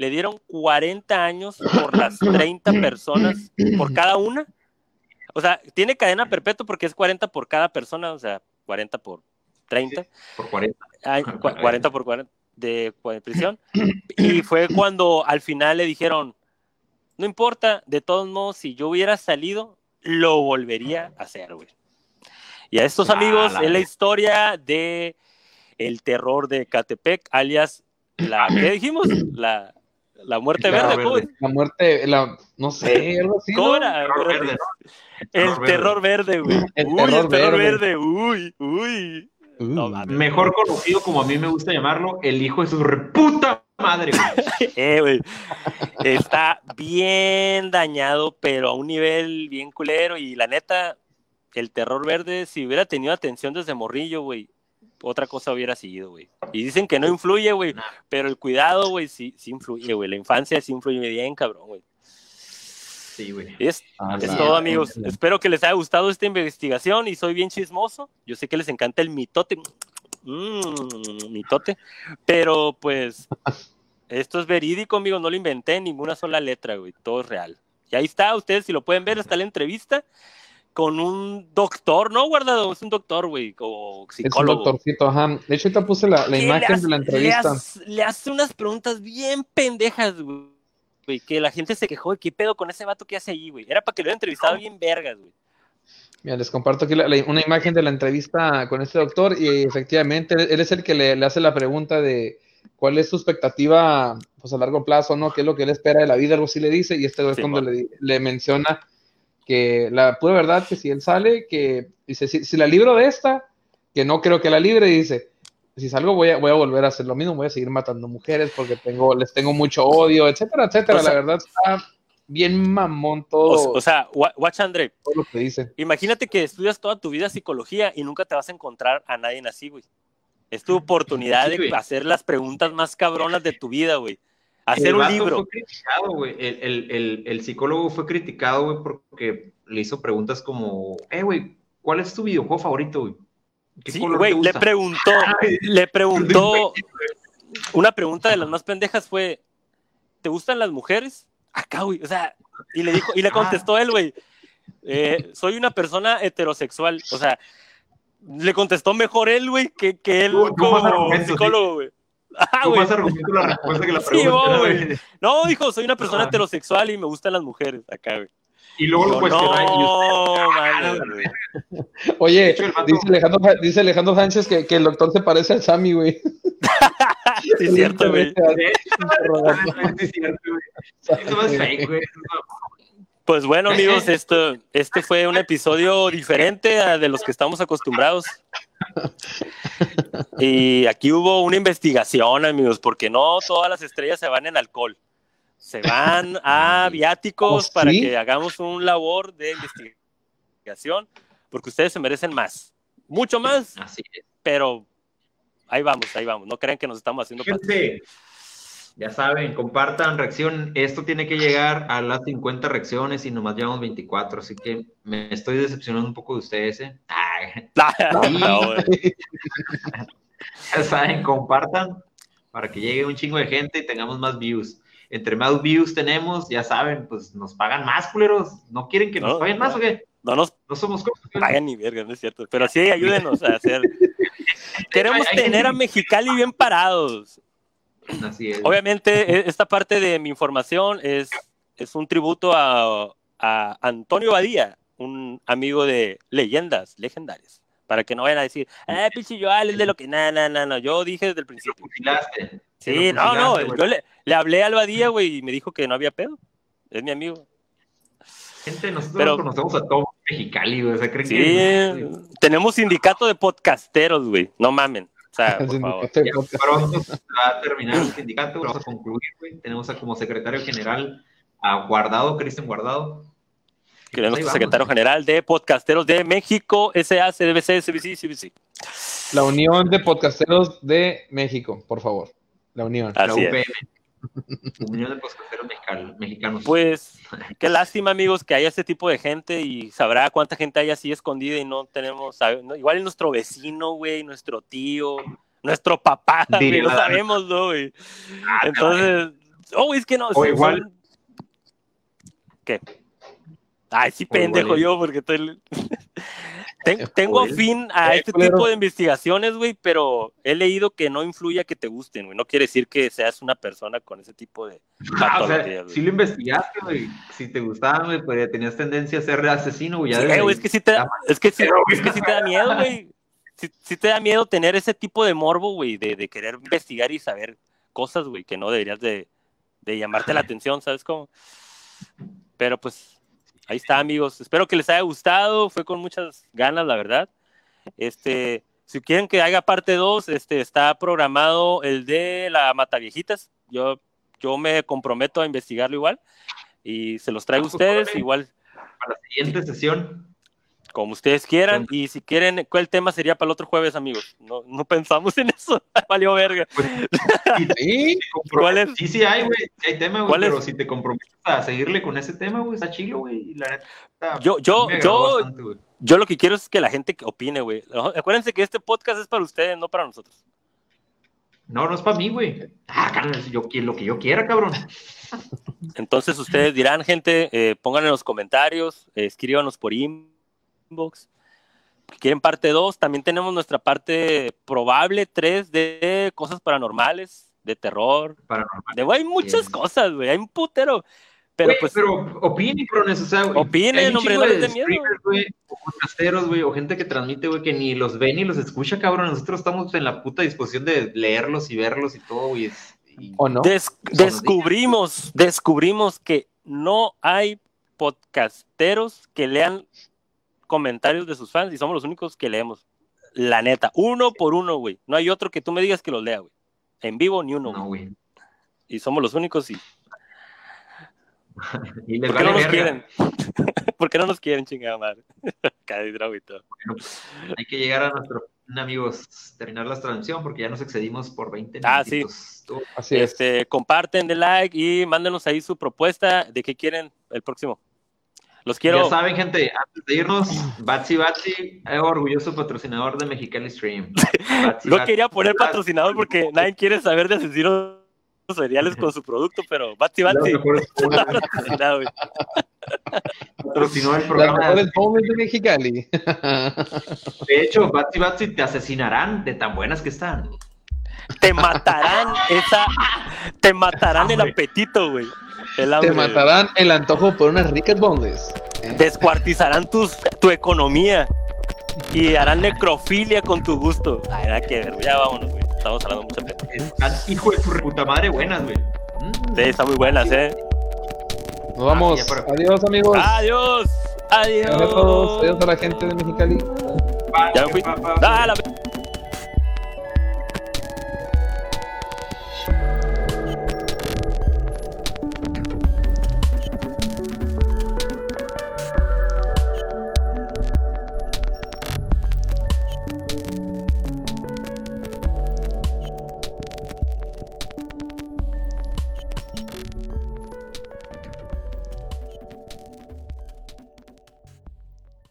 Le dieron 40 años por las 30 personas, por cada una. O sea, tiene cadena perpetua porque es 40 por cada persona, o sea, 40 por 30. Por 40. Ay, cua- 40 por 40 de, prisión. Y fue cuando al final le dijeron, no importa, de todos modos, si yo hubiera salido, lo volvería a hacer, güey. Y a estos Ah, amigos la es la historia de el terror de Catepec, alias la, ¿qué dijimos? La, la muerte verde, verde. La muerte, la, no sé, algo así. ¿Cómo ¿no? era? Terror verde, El Terror verde, güey. El Uy, terror el terror verde. verde, uy, uy. Uh, No. Mejor conocido como a mí me gusta llamarlo, el hijo de su reputa madre, güey. Eh, güey. Está bien dañado, pero a un nivel bien culero. Y la neta, el terror verde, si hubiera tenido atención desde morrillo, güey, otra cosa hubiera sido, güey. Y dicen que no influye, güey, Nah. pero el cuidado, güey, sí, sí influye, güey. La infancia sí influye bien, cabrón, güey. Sí, güey. Es, Ah, es todo, amigos. Espero que les haya gustado esta investigación y soy bien chismoso. Yo sé que les encanta el mitote. Mm, mitote. Pero pues, esto es verídico, amigos. No lo inventé en ninguna sola letra, güey. Todo es real. Y ahí está, ustedes si lo pueden ver, está la entrevista con un doctor, ¿no, guardado? Es un doctor, güey, o Es un psicólogo. doctorcito, ajá. De hecho, ahorita puse la, la imagen hace- de la entrevista. Le hace, unas preguntas bien pendejas, güey. Que la gente se quejó de qué pedo con ese vato que hace ahí, güey. Era para que lo hubieran entrevistado bien vergas, güey. Mira, les comparto aquí la- la- una imagen de la entrevista con este doctor y efectivamente él, él es el que le, le hace la pregunta de cuál es su expectativa pues a largo plazo, ¿no? ¿Qué es lo que él espera de la vida? Algo así le dice y este es Sí, cuando bueno. le, le menciona que la pura verdad que si él sale, que dice, si, si la libro de esta, que no creo que la libre, dice, si salgo voy a, voy a volver a hacer lo mismo, voy a seguir matando mujeres porque tengo, les tengo mucho odio, etcétera, etcétera. O sea- la verdad está bien mamón todo, O, o sea, wa- watch André, todo lo que dice. imagínate que estudias toda tu vida psicología y nunca te vas a encontrar a nadie así, güey. Es tu oportunidad Sí, de güey. hacer las preguntas más cabronas de tu vida, güey. Hacer un libro. Fue criticado, güey. El, el, el, el psicólogo fue criticado, güey, porque le hizo preguntas como, eh, güey, ¿cuál es tu videojuego favorito, le preguntó, le preguntó, una pregunta de las más pendejas fue, ¿te gustan las mujeres? Acá, güey, o sea, y le dijo, y le contestó él, güey, eh, soy una persona heterosexual, o sea, le contestó mejor él, güey, que, que él como psicólogo, güey. Ajá, Tú güey. más argumento la respuesta que la Sí, pregunta. güey. güey. No, dijo, soy una persona Ah. heterosexual y me gustan las mujeres, acá, güey. Y luego lo cuestiona. no, mames, güey. Oye, dice, Alejandro, dice Alejandro Sánchez que, que el doctor se parece al Sammy, güey. Sí, es cierto, güey. Sí, es cierto, güey. Eso no es fake, güey. Pues bueno, amigos, esto, este fue un episodio diferente a de los que estamos acostumbrados. Y aquí hubo una investigación, amigos, porque no todas las estrellas se van en alcohol. Se van a viáticos ¿Oh, para que hagamos un labor de investigación, porque ustedes se merecen más. Mucho más, Así es. pero ahí vamos, ahí vamos. No crean que nos estamos haciendo. Gente, ya saben, compartan, reacción. Esto tiene que llegar a las 50 reacciones y nomás llevamos 24, así que me estoy decepcionando un poco de ustedes, ¿eh? Ay, No, güey. ya saben, compartan para que llegue un chingo de gente y tengamos más views. Entre más views tenemos, ya saben, pues nos pagan más, culeros. ¿No quieren que nos No, paguen más o qué? no nos No somos pagan ni verga, no es cierto. Pero sí, ayúdenos a hacer. Queremos Hay- hay tener gente- a Mexicali bien parados. Así es. Obviamente, e- esta parte de mi información es, es un tributo a, a Antonio Badía, un amigo de leyendas legendarias. Para que no vayan a decir, ah, pinche es de lo que. No, no, no, no. Yo dije desde el principio. Sí, no, no. Yo le, le hablé al Badía, güey, y me dijo que no había pedo. Es mi amigo. Gente, nosotros Pero- conocemos a todo Mexicali, güey. O sea, creen Sí, que. tenemos sindicato de podcasteros, güey. No mamen. Sea, por favor. Ya podcast. pronto se va a terminar el sindicato, vamos a concluir, güey. Tenemos a, como secretario general a Guardado, Cristian Guardado. que es nuestro secretario general de podcasteros de México, SA, CDBC, CBC, CBC. La Unión de Podcasteros de México, por favor. La Unión. La Así es. Unión de Mexicanos. Pues, qué lástima, amigos, que haya este tipo de gente y sabrá cuánta gente hay así escondida y no tenemos, no, igual es nuestro vecino, güey, nuestro tío, nuestro papá, güey, la- sabemos, ¿no, güey? Ah, Entonces, oh, es que no. O igual- son- ¿Qué? Ay, sí, pendejo yo, porque estoy... Ten- tengo fin a este culero. tipo de investigaciones, güey, pero he leído que no influye a que te gusten, güey. No quiere decir que seas una persona con ese tipo de Ah, o sea, si lo investigaste, güey. Si te gustaban, güey, pues ya tenías tendencia a ser asesino, güey. Sí, es que sí te da, es que sí, es que sí te da miedo, güey. Sí, sí te da miedo tener ese tipo de morbo, güey, de, de querer investigar y saber cosas, güey, que no deberías de, de llamarte la atención, ¿sabes cómo? Pero pues, ahí está, amigos. Espero que les haya gustado. Fue con muchas ganas, la verdad. Este, si quieren que haga parte 2, este, está programado el de la Mataviejitas. Yo, yo me comprometo a investigarlo igual. Y se los traigo a Ah, pues, ustedes, igual. Para la siguiente sesión. Como ustedes quieran. Y si quieren, ¿cuál tema sería para el otro jueves, amigos? No, no pensamos en eso. Valió verga. ¿Sí? ¿Cuál es? Sí, sí hay, güey. Hay tema, güey. ¿Cuál Pero es? si te comprometes a seguirle con ese tema, güey, está chilo, güey. Y la neta. Yo- yo- yo- bastante. Yo lo que quiero es que la gente opine, güey. Acuérdense que este podcast es para ustedes, no para nosotros. No, no es para mí, güey. Ah, carnal, yo, lo que yo quiera, cabrón. Entonces ustedes dirán, gente, eh, pongan en los comentarios, eh, escríbanos por inbox. Quieren parte 2, también tenemos nuestra parte probable 3 de cosas paranormales, de terror. Paranormal. De, güey, hay muchas cosas, güey, hay un putero. Pero Güey, pues, pero opinen, o sea, güey. Opinen, hombre, no les de miedo. güey, o podcasteros, güey, o gente que transmite, güey, que ni los ve ni los escucha, cabrón. Nosotros estamos en la puta disposición de leerlos y verlos y todo, güey. ¿O no? des- Buenos días. descubrimos, descubrimos que no hay podcasteros que lean comentarios de sus fans y somos los únicos que leemos. La neta, uno por uno, güey. No hay otro que tú me digas que los lea, güey. En vivo ni uno, No, güey. güey. Y somos los únicos y Y les ¿Por qué vale no nos verga. quieren? ¿Por qué no nos quieren, chingada madre? Hay que llegar a nuestro amigos, terminar la transmisión porque ya nos excedimos por 20 Ah, sí. Así es. Este, comparten, de like y mándenos ahí su propuesta de qué quieren el próximo. Los quiero. Ya saben, gente, antes de irnos, Batsy Batsy, eh, orgulloso patrocinador de Mexicali Stream. Batsy No Batsy. quería poner patrocinador porque nadie quiere saber de asesinos seriales con su producto, pero Batsy Batsy patrocinó el programa. de Mexicali. De hecho, Batsy Batsy te asesinarán de tan buenas que están. Te matarán esa. Te matarán el apetito, güey. El Te matarán el antojo por unas ricas bondes. Descuartizarán tus, tu economía y harán necrofilia con tu gusto. Ay, nada que ver, ya vámonos, güey. Estamos hablando mucha pena. Están, hijo de su reputa madre, buenas, güey. Mm. Sí, están muy buenas, ¿eh? Nos vamos. Ah, ya Adiós, amigos. Adiós. Adiós. Adiós a todos. Adiós a la gente de Mexicali. Ya me fui. Ah, la-